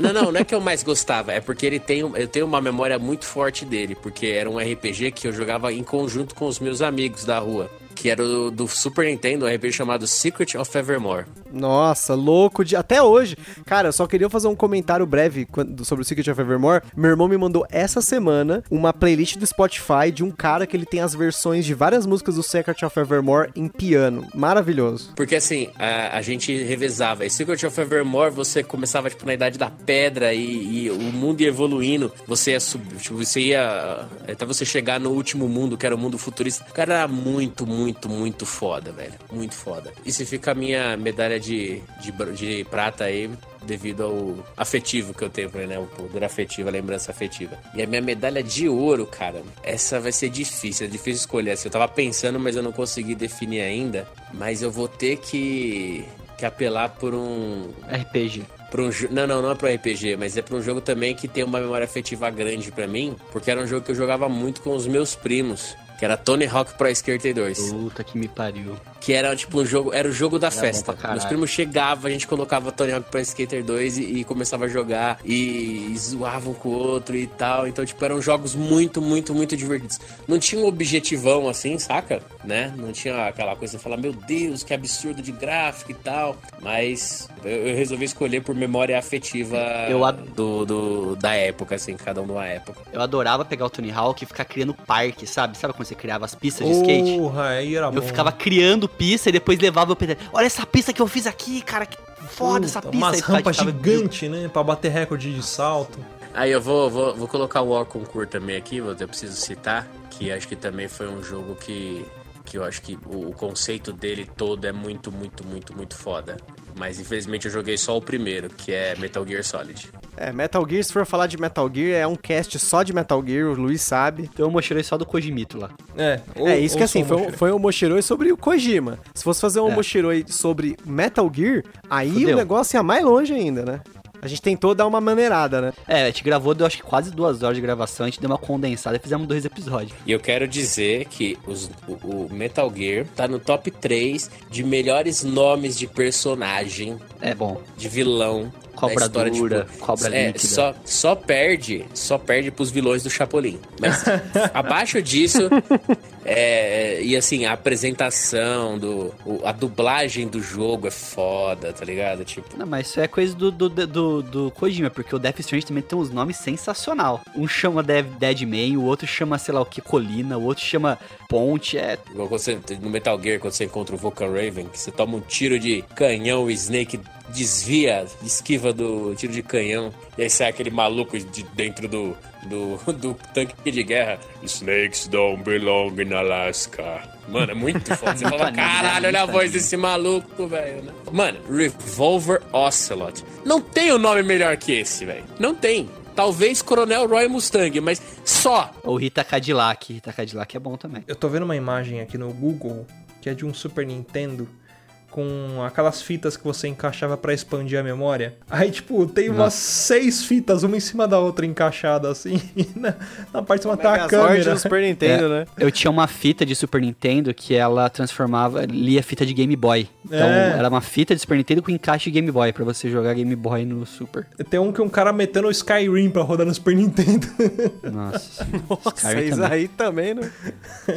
Speaker 4: Não, não, não é que eu mais gostava, é porque ele tem, um- eu tenho uma memória muito forte dele, porque era um RPG que eu jogava em conjunto com os meus amigos da rua, que era o do Super Nintendo, um RPG chamado Secret of Evermore.
Speaker 3: Nossa, louco de. Até hoje. Cara, eu só queria fazer um comentário breve sobre o Secret of Evermore. Meu irmão me mandou essa semana uma playlist do Spotify de um cara que ele tem as versões de várias músicas do Secret of Evermore em piano. Maravilhoso.
Speaker 4: Porque assim, a, a gente revezava. E Secret of Evermore, você começava, tipo, na Idade da Pedra e, e o mundo ia evoluindo. Você ia subir, tipo, você ia. Até você chegar no último mundo, que era o mundo futurista. Cara, era muito, muito, muito foda, velho. Muito foda. E se fica a minha medalha de, de, de prata aí, devido ao afetivo que eu tenho pra ele, né? O poder afetivo, a lembrança afetiva. E a minha medalha de ouro, cara, essa vai ser difícil, é difícil escolher. Assim, eu tava pensando, mas eu não consegui definir ainda. Mas eu vou ter que, que apelar por um.
Speaker 2: RPG.
Speaker 4: Por um não, não, não é pro RPG, mas é pra um jogo também que tem uma memória afetiva grande pra mim, porque era um jogo que eu jogava muito com os meus primos, que era Tony Hawk Pro Skater 2.
Speaker 2: Puta que me pariu.
Speaker 4: Que era tipo um jogo, era o jogo da
Speaker 2: Era
Speaker 4: festa. Meus primos chegavam, a gente colocava Tony Hawk Pro Skater 2 e, e começava a jogar e, e zoavam com o outro e tal. Então, tipo, eram jogos muito, muito, muito divertidos. Não tinha um objetivão assim, saca? Né? Não tinha aquela coisa de falar, meu Deus, que absurdo de gráfico e tal. Mas eu, eu resolvi escolher por memória afetiva
Speaker 2: Eu ad-
Speaker 4: do, do- da época, assim, cada um numa época.
Speaker 2: Eu adorava pegar o Tony Hawk e ficar criando parque, sabe? Sabe você criava as pistas de skate?
Speaker 1: Porra, aí era bom.
Speaker 2: Eu ficava criando pista e depois levava o PT. Olha essa pista que eu fiz aqui, cara. Que foda essa
Speaker 1: Puta,
Speaker 2: pista.
Speaker 1: Umas rampas
Speaker 2: ficava-
Speaker 1: gigantes, né? Pra bater recorde de salto.
Speaker 4: Aí eu vou, vou, vou colocar o War Concours também aqui, vou- eu preciso citar, que acho que também foi um jogo que, que eu acho que o conceito dele todo é muito, muito, muito, muito foda. Mas infelizmente eu joguei só o primeiro, que é Metal Gear Solid.
Speaker 3: É, Metal Gear, se for falar de Metal Gear, é um cast só de Metal Gear, o Luiz sabe.
Speaker 2: Então eu mostrei só do Kojimito lá.
Speaker 1: É, ou-
Speaker 3: é, isso que assim, foi, um- foi um Moshiroi sobre o Kojima. Se fosse fazer um
Speaker 2: É.
Speaker 3: Moshiroi sobre Metal Gear, aí
Speaker 2: Fudeu.
Speaker 3: o negócio ia mais longe ainda, né? A gente tentou dar uma maneirada, né?
Speaker 2: É, a gente gravou, deu acho que quase duas horas de gravação, a gente deu uma condensada e fizemos dois episódios.
Speaker 4: E eu quero dizer que os- o, o Metal Gear tá no top 3 de melhores nomes de personagem,
Speaker 2: É bom.
Speaker 4: de vilão.
Speaker 2: Cobra
Speaker 4: história,
Speaker 2: dura,
Speaker 4: tipo,
Speaker 2: cobra
Speaker 4: é,
Speaker 2: líquida.
Speaker 4: Só, só perde, só perde pros vilões do Chapolin. Mas abaixo disso, é, e assim, a apresentação, do, o- a dublagem do jogo é foda, tá ligado? Tipo,
Speaker 2: Não, mas isso é coisa do, do, do, do Kojima, porque o Death Stranding também tem uns nomes sensacional. Um chama Dead, Deadman, o outro chama, sei lá o que, Colina, o outro chama Ponte, é...
Speaker 4: você, no Metal Gear, quando você encontra o Vulcan Raven, que você toma um tiro de canhão, o Snake desvia, esquiva do tiro de canhão, e aí sai aquele maluco de dentro do, do, do tanque de guerra. Snakes don't belong in Alaska. Mano, é muito foda. Você fala, caralho, olha a voz desse maluco, velho. né? Mano, Revolver Ocelot. Não tem um nome melhor que esse, velho. Não tem. Talvez Coronel Roy Mustang, mas só.
Speaker 2: O Rita Cadillac. Rita Cadillac é bom também.
Speaker 1: Eu tô vendo uma imagem aqui no Google que é de um Super Nintendo com aquelas fitas que você encaixava pra expandir a memória. Aí, tipo, tem umas seis fitas, uma em cima da outra encaixada assim. E na, na parte de uma tá a câmera.
Speaker 3: Super Nintendo, né?
Speaker 2: Eu tinha uma fita de Super Nintendo que ela transformava, lia fita de Game Boy. Então,
Speaker 1: É.
Speaker 2: era uma fita de Super Nintendo com encaixe de Game Boy, pra você jogar Game Boy no Super.
Speaker 1: Tem um que um cara metendo o Skyrim pra rodar no Super Nintendo.
Speaker 2: Nossa,
Speaker 3: Nossa,
Speaker 2: Skyrim
Speaker 3: isso
Speaker 2: também.
Speaker 3: aí também, né?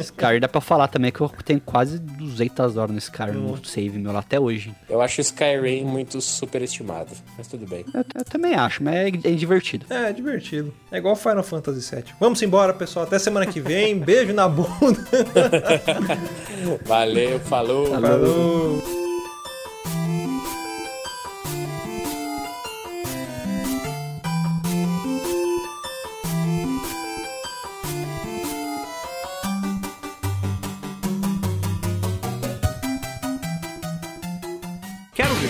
Speaker 2: Skyrim dá pra falar também que eu tenho quase 200 horas no Skyrim, no save lá até hoje.
Speaker 4: Eu acho Skyrim muito superestimado, mas tudo bem.
Speaker 2: Eu, eu também acho, mas é, é divertido.
Speaker 1: É, divertido. É igual Final Fantasy VII. Vamos embora, pessoal. Até semana que vem. Beijo na bunda.
Speaker 4: Valeu, falou.
Speaker 1: Falou.